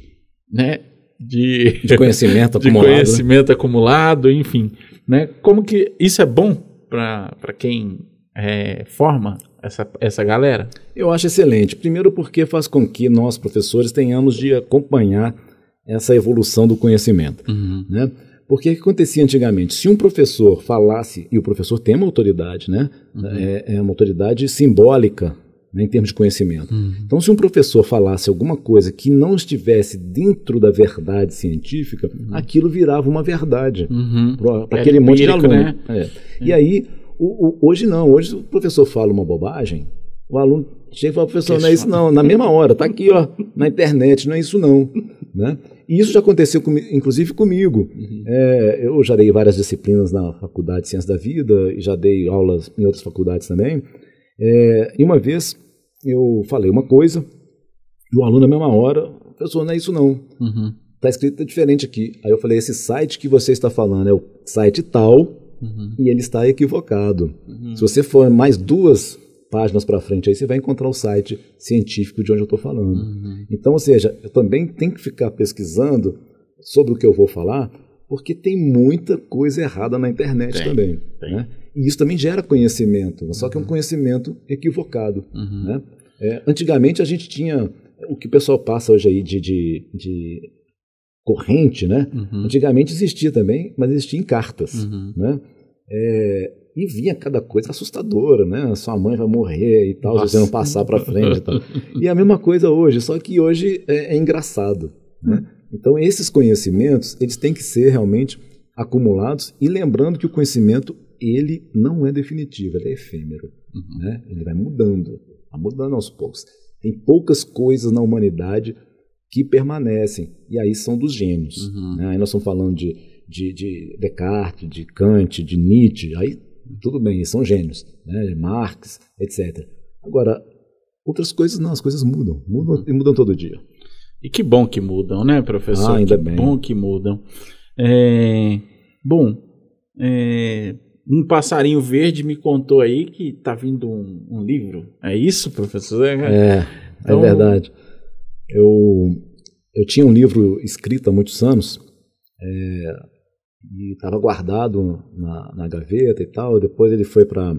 A: né?
B: De, de conhecimento
A: de
B: acumulado.
A: Conhecimento acumulado, enfim, né? Como que isso é bom para quem é, forma essa, essa galera?
B: Eu acho excelente. Primeiro, porque faz com que nós, professores, tenhamos de acompanhar essa evolução do conhecimento. Uhum. Né? Porque o que acontecia antigamente? Se um professor falasse, e o professor tem uma autoridade, né? Uhum. É, é, uma autoridade simbólica né, em termos de conhecimento. Uhum. Então, se um professor falasse alguma coisa que não estivesse dentro da verdade científica, uhum. aquilo virava uma verdade
A: uhum.
B: para aquele monte de aluno. Né? É. E aí o, o, hoje não, hoje o professor fala uma bobagem, o aluno chega e fala, professor, não é isso não, na mesma hora, está aqui ó, na internet, não é isso não. Né? E isso já aconteceu, com, inclusive, comigo. Uhum. É, eu já dei várias disciplinas na Faculdade de Ciências da Vida e já dei aulas em outras faculdades também. É, e uma vez eu falei uma coisa e o aluno, na mesma hora, professor, não é isso não. Está uhum. escrito diferente aqui. Aí eu falei, esse site que você está falando é o site tal, Uhum. E ele está equivocado. Uhum. Se você for mais duas páginas para frente, aí você vai encontrar o site científico de onde eu estou falando. Uhum. Então, ou seja, eu também tenho que ficar pesquisando sobre o que eu vou falar, porque tem muita coisa errada na internet tem, também. Tem. Né? E isso também gera conhecimento, só que é um uhum. conhecimento equivocado. Uhum. Né? É, antigamente a gente tinha o que o pessoal passa hoje aí de, de, de corrente, né? Uhum. Antigamente existia também, mas existia em cartas, uhum. né? É, e vinha cada coisa assustadora, né? Sua mãe vai morrer e tal, Nossa. se você não passar para frente e tal. E a mesma coisa hoje, só que hoje é, é engraçado, né? Então esses conhecimentos, eles têm que ser realmente acumulados e lembrando que o conhecimento ele não é definitivo, ele é efêmero, uhum. né? Ele vai mudando, vai mudando aos poucos. Tem poucas coisas na humanidade que permanecem. E aí são dos gênios. Uhum. Né? Aí nós estamos falando de, de, de, Descartes, de Kant, de Nietzsche. Aí tudo bem, são gênios. Né? Marx, etc. Agora, outras coisas não, as coisas mudam. Mudam uhum. e mudam todo dia.
A: E que bom que mudam, né, professor?
B: Ah, ainda
A: que
B: bem.
A: bom que mudam. É, bom, é, um passarinho verde me contou aí que está vindo um, um, livro. É isso, professor?
B: É, é então, é verdade. Eu, eu tinha um livro escrito há muitos anos é, e estava guardado na, na, gaveta e tal. Depois ele foi para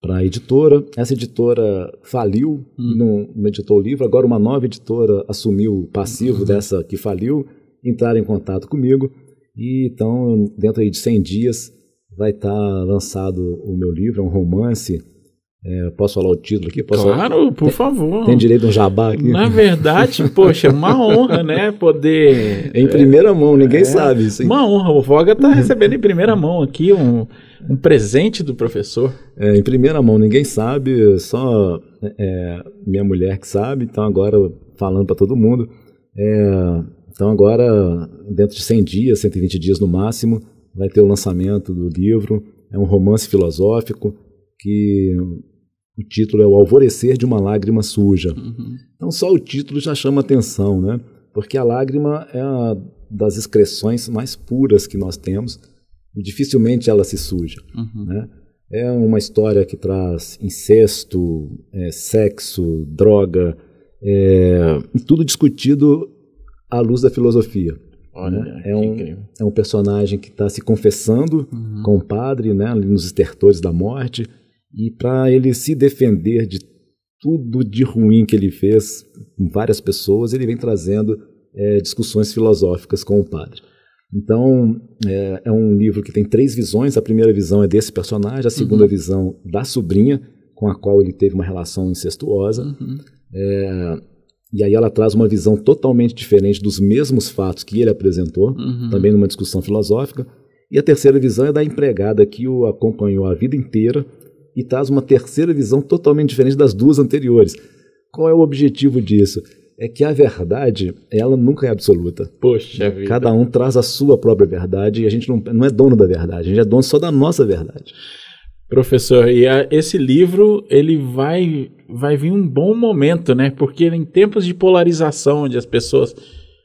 B: para a editora. Essa editora faliu hum. não, não, editou o livro. Agora uma nova editora assumiu o passivo uhum. dessa que faliu, entraram em contato comigo e então dentro de 100 dias vai estar tá lançado o meu livro, é um romance é, posso falar o título aqui? Posso
A: claro,
B: falar?
A: por
B: tem,
A: favor.
B: Tem direito a um jabá aqui?
A: Na verdade, poxa, é uma honra, né? Poder.
B: Em primeira mão, ninguém é, sabe isso. Hein?
A: Uma honra. O Voga está recebendo em primeira mão aqui um, um presente do professor.
B: É, em primeira mão, ninguém sabe, só é, minha mulher que sabe, então agora falando para todo mundo. É, então agora, dentro de 100 dias, 120 dias no máximo, vai ter o lançamento do livro. É um romance filosófico que o título é O Alvorecer de uma Lágrima Suja. Uhum. Então, só o título já chama atenção, né? Porque a lágrima é uma das excreções mais puras que nós temos e dificilmente ela se suja. Uhum. Né? É uma história que traz incesto, é, sexo, droga, é, tudo discutido à luz da filosofia.
A: Olha, né?
B: é, um, é um personagem que está se confessando uhum. com o padre, né, ali nos estertores da morte, e para ele se defender de tudo de ruim que ele fez com várias pessoas, ele vem trazendo é, discussões filosóficas com o padre. Então, é, é, um livro que tem três visões. A primeira visão é desse personagem, a segunda uhum. visão da sobrinha, com a qual ele teve uma relação incestuosa. Uhum. É, e aí ela traz uma visão totalmente diferente dos mesmos fatos que ele apresentou, uhum. também numa discussão filosófica. E a terceira visão é da empregada que o acompanhou a vida inteira e traz uma terceira visão totalmente diferente das duas anteriores. Qual é o objetivo disso? É que a verdade, ela nunca é absoluta.
A: Poxa vida.
B: Cada um traz a sua própria verdade e a gente não, não é dono da verdade, a gente é dono só da nossa verdade.
A: Professor, e a, esse livro ele vai vai vir um bom momento, né? Porque em tempos de polarização, onde as pessoas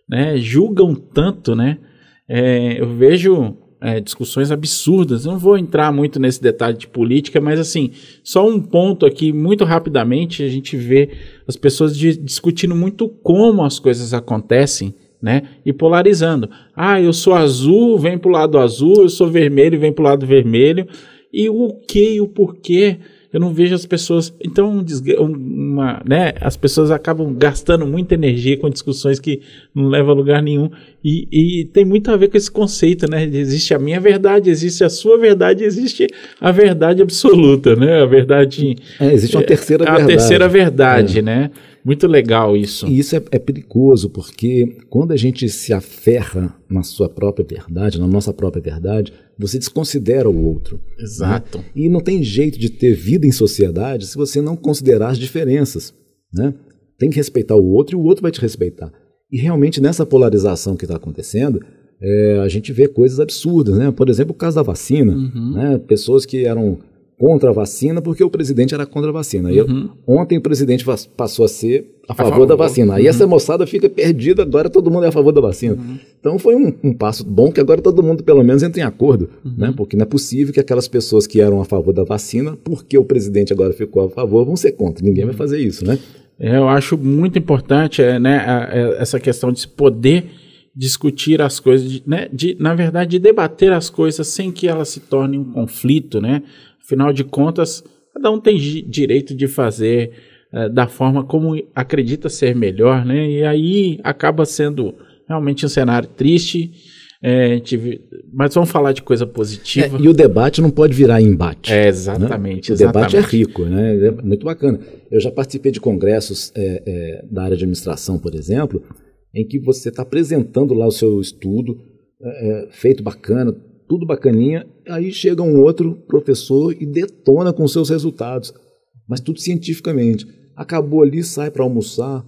A: né, julgam tanto, né? É, eu vejo é, discussões absurdas. não vou entrar muito nesse detalhe de política, mas assim, só um ponto aqui, muito rapidamente, a gente vê as pessoas de, discutindo muito como as coisas acontecem, né? E polarizando. Ah, eu sou azul, vem pro lado azul, eu sou vermelho, vem pro lado vermelho. E o que e o porquê eu não vejo as pessoas. Então, uma, né, as pessoas acabam gastando muita energia com discussões que não levam a lugar nenhum. E, e, tem muito a ver com esse conceito, né? Existe a minha verdade, existe a sua verdade, existe a verdade absoluta, né? A verdade.
B: É, existe uma terceira
A: é,
B: verdade.
A: A terceira verdade, é. né? Muito legal isso.
B: E isso é, é, perigoso, porque quando a gente se aferra na sua própria verdade, na nossa própria verdade, você desconsidera o outro.
A: Né? Exato.
B: Né? E não tem jeito de ter vida em sociedade se você não considerar as diferenças. Né? Tem que respeitar o outro e o outro vai te respeitar. E realmente nessa polarização que está acontecendo, é, a gente vê coisas absurdas, né? Por exemplo, o caso da vacina, uhum. né? Pessoas que eram contra a vacina porque o presidente era contra a vacina. Uhum. ontem o presidente passou a ser a favor, a favor da vacina. Aí uhum. essa moçada fica perdida, agora todo mundo é a favor da vacina. Uhum. Então foi um, um, passo bom que agora todo mundo pelo menos entra em acordo, uhum. né? Porque não é possível que aquelas pessoas que eram a favor da vacina, porque o presidente agora ficou a favor, vão ser contra. Ninguém vai fazer isso, né?
A: É, eu acho muito importante é, né, é, essa questão de poder discutir as coisas, de, né, de, na verdade, de debater as coisas sem que elas se tornem um conflito, né? Afinal de contas, cada um tem direito de fazer uh, da forma como acredita ser melhor, né? E aí acaba sendo realmente um cenário triste. É, tive, mas vamos falar de coisa positiva.
B: É, e o debate não pode virar embate.
A: É, exatamente.
B: Né? O
A: exatamente.
B: debate é rico, né? é muito bacana. Eu já participei de congressos é da área de administração, por exemplo, em que você está apresentando lá o seu estudo, feito bacana, tudo bacaninha, aí chega um outro professor e detona com seus resultados, mas tudo cientificamente. Acabou ali, sai para almoçar,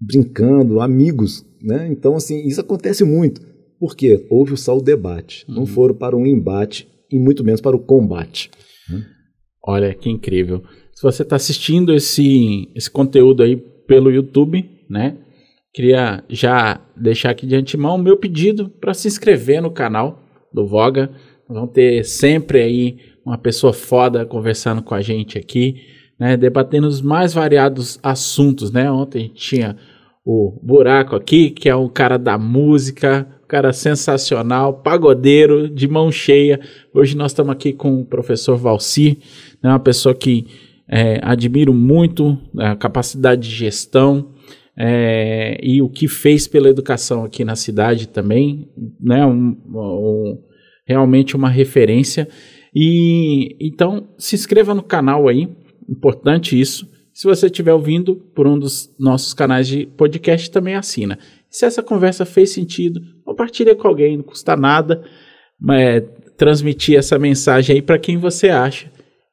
B: brincando, amigos, né? Então, assim, isso acontece muito. Por quê? Houve só o debate, uhum. não foram para um embate e muito menos para o combate. Né?
A: Olha, que incrível. Se você está assistindo esse, esse conteúdo aí pelo YouTube, né? Queria já deixar aqui de antemão o meu pedido para se inscrever no canal do Voga. Vão ter sempre aí uma pessoa foda conversando com a gente aqui, né, debatendo os mais variados assuntos, né? Ontem a gente tinha o Buraco aqui, que é um cara da música, um cara sensacional, pagodeiro, de mão cheia. Hoje nós estamos aqui com o professor Valci, né, uma pessoa que é, admiro muito a capacidade de gestão, é, e o que fez pela educação aqui na cidade também, né, um, um, realmente uma referência. E então se inscreva no canal aí, importante isso. Se você estiver ouvindo por um dos nossos canais de podcast, também assina. Se essa conversa fez sentido, compartilhe com alguém, não custa nada é, transmitir essa mensagem aí para quem você acha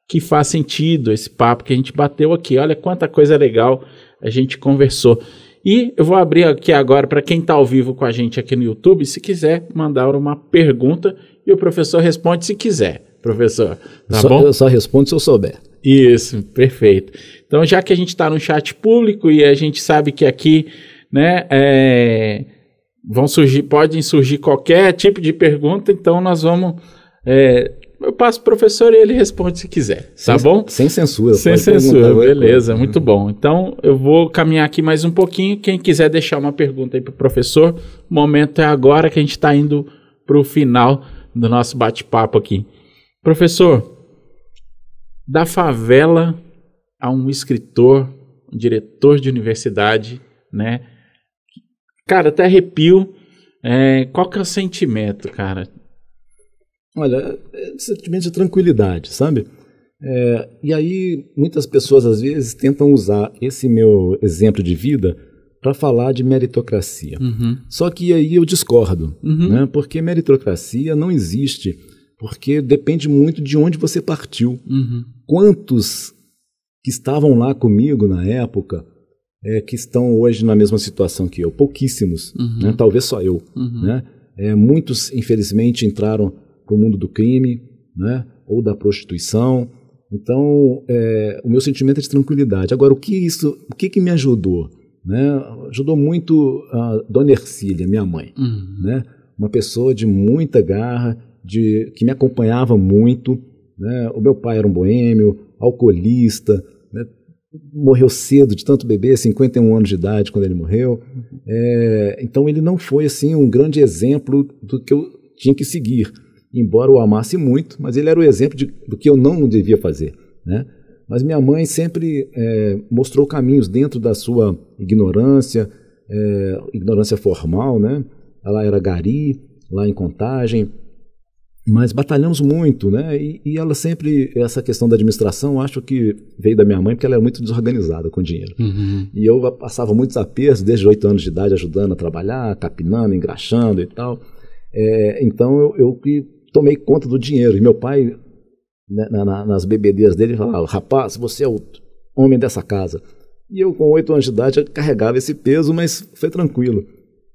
A: que faz sentido esse papo que a gente bateu aqui. Olha quanta coisa legal a gente conversou. E eu vou abrir aqui agora para quem está ao vivo com a gente aqui no YouTube, se quiser mandar uma pergunta e o professor responde se quiser. Professor, tá
B: só,
A: bom?
B: Eu só respondo se eu souber.
A: Isso, perfeito. Então, já que a gente está no chat público e a gente sabe que aqui, né, é, vão surgir, podem surgir qualquer tipo de pergunta, então nós vamos é, eu passo pro professor e ele responde se quiser, tá
B: sem,
A: bom?
B: Sem censura.
A: Sem censura, beleza, muito bom. Então, eu vou caminhar aqui mais um pouquinho. Quem quiser deixar uma pergunta aí pro professor, o momento é agora que a gente está indo pro final do nosso bate-papo aqui. Professor, da favela a um escritor, um diretor de universidade, né? Cara, até arrepio. É, qual que é o sentimento, cara?
B: Olha, é sentimento de tranquilidade, sabe? É, e aí muitas pessoas às vezes tentam usar esse meu exemplo de vida para falar de meritocracia.
A: Uhum.
B: Só que aí eu discordo,
A: Uhum.
B: né? porque meritocracia não existe, porque depende muito de onde você partiu.
A: Uhum.
B: Quantos que estavam lá comigo na época é, que estão hoje na mesma situação que eu? Pouquíssimos,
A: Uhum.
B: né? talvez só eu.
A: Uhum.
B: Né? É, muitos, infelizmente, entraram para o mundo do crime né? ou da prostituição. Então, é, o meu sentimento é de tranquilidade. Agora, o que isso, o que, que me ajudou? Né? Ajudou muito a Dona Ercília, minha mãe
A: Uhum.
B: né? Uma pessoa de muita garra, de que me acompanhava muito, né? O meu pai era um boêmio, alcoolista, né? morreu cedo de tanto beber, 51 anos de idade quando ele morreu. É, então ele não foi assim um grande exemplo do que eu tinha que seguir, embora o amasse muito, mas ele era o exemplo de, do que eu não devia fazer, né? Mas minha mãe sempre é, mostrou caminhos dentro da sua ignorância, é, ignorância formal, né? Ela era gari, lá em Contagem, mas batalhamos muito, né? E, e, ela sempre, essa questão da administração, acho que veio da minha mãe, porque ela era muito desorganizada com dinheiro.
A: Uhum.
B: E eu passava muitos apertos, desde oito anos de idade, ajudando a trabalhar, capinando, engraxando e tal. É, então eu, eu tomei conta do dinheiro. E meu pai, né, na, nas bebedeiras dele, falava: rapaz, você é o homem dessa casa. E eu, com oito anos de idade, carregava esse peso, mas foi tranquilo.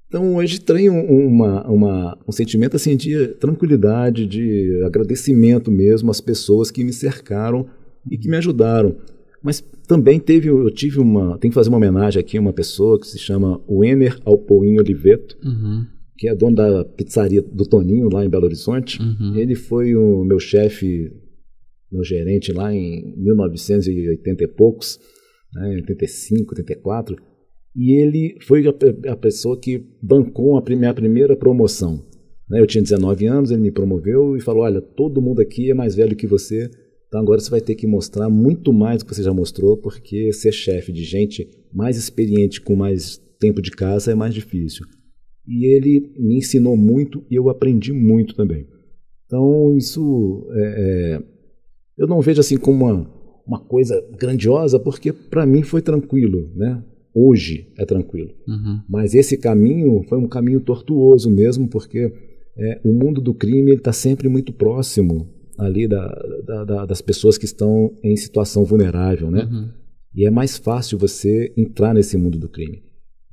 B: Então hoje tenho uma, uma, um sentimento assim de tranquilidade, de agradecimento mesmo às pessoas que me cercaram e que me ajudaram. Mas também teve, eu tive uma, tenho que fazer uma homenagem aqui a uma pessoa que se chama Wenner Alpoim Oliveto,
A: Uhum.
B: Que é dono da pizzaria do Toninho lá em Belo Horizonte.
A: Uhum.
B: Ele foi o meu chefe, meu gerente lá em 1980 e poucos, né, 85, 84. E ele foi a, a pessoa que bancou a minha primeira promoção. Né? Eu tinha 19 anos, ele me promoveu e falou: Olha, todo mundo aqui é mais velho que você, então agora você vai ter que mostrar muito mais do que você já mostrou, porque ser chefe de gente mais experiente, com mais tempo de casa, é mais difícil. E ele me ensinou muito e eu aprendi muito também. Então, isso é, é, eu não vejo assim como uma, uma coisa grandiosa, porque para mim foi tranquilo, né? hoje é tranquilo.
A: Uhum.
B: Mas esse caminho foi um caminho tortuoso mesmo, porque é, o mundo do crime está sempre muito próximo ali da, da, da, das pessoas que estão em situação vulnerável, né?
A: Uhum.
B: E é mais fácil você entrar nesse mundo do crime.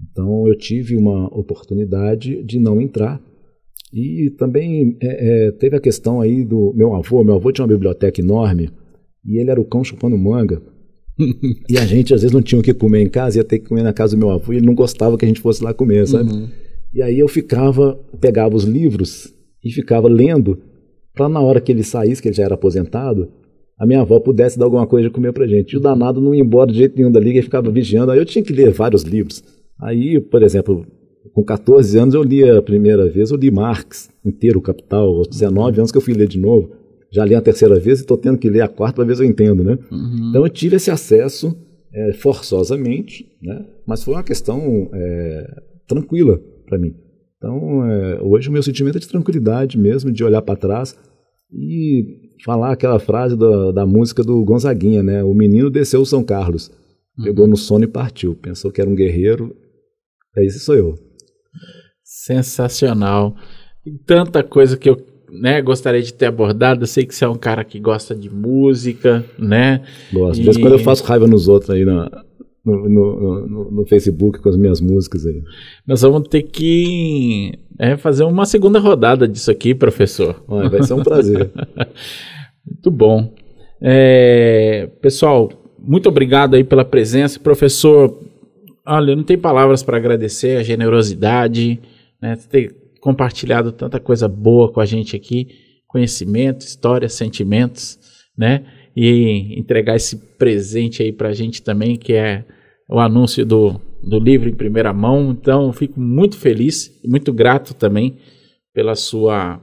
B: Então eu tive uma oportunidade de não entrar. E também é, é, teve a questão aí do meu avô. Meu avô tinha uma biblioteca enorme e ele era o cão chupando manga. e a gente às vezes não tinha o que comer em casa, ia ter que comer na casa do meu avô e ele não gostava que a gente fosse lá comer, sabe?
A: Uhum.
B: E aí eu ficava, pegava os livros e ficava lendo para na hora que ele saísse, que ele já era aposentado, a minha avó pudesse dar alguma coisa de comer pra gente. E o danado não ia embora de jeito nenhum dali, que ele ficava vigiando. Aí eu tinha que ler vários livros. Aí, por exemplo, com 14 anos eu li a primeira vez, eu li Marx inteiro, o Capital, aos 19 anos que eu fui ler de novo. Já li a terceira vez e estou tendo que ler a quarta para ver se eu entendo, né?
A: Uhum.
B: Então eu tive esse acesso é, forçosamente, né? Mas foi uma questão é, tranquila para mim. Então é, hoje o meu sentimento é de tranquilidade mesmo, de olhar para trás e falar aquela frase da, da música do Gonzaguinha, né? O menino desceu o São Carlos, pegou no sono e partiu. Pensou que era um guerreiro, esse sou eu.
A: Sensacional. Tem tanta coisa que eu né, gostaria de ter abordado. Eu sei que você é um cara que gosta de música, né?
B: Gosto. De vez em quando eu faço raiva nos outros aí na, no, no, no, no Facebook com as minhas músicas aí.
A: Nós vamos ter que é, fazer uma segunda rodada disso aqui, professor.
B: Olha, vai ser um prazer.
A: Muito bom. É, pessoal, muito obrigado aí pela presença. Professor, olha, não tenho palavras para agradecer a generosidade, né, ter compartilhado tanta coisa boa com a gente aqui, conhecimento, história, sentimentos, né, e entregar esse presente aí para a gente também, que é o anúncio do, do livro em primeira mão. Então, fico muito feliz e muito grato também pela sua,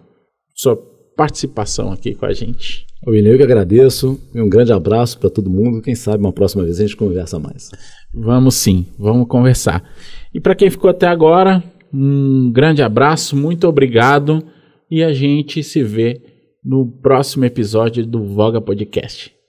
A: sua participação aqui com a gente.
B: William, eu que agradeço. E um grande abraço para todo mundo. Quem sabe uma próxima vez a gente conversa mais.
A: Vamos sim, vamos conversar. E para quem ficou até agora, um grande abraço, muito obrigado e a gente se vê no próximo episódio do Voga Podcast.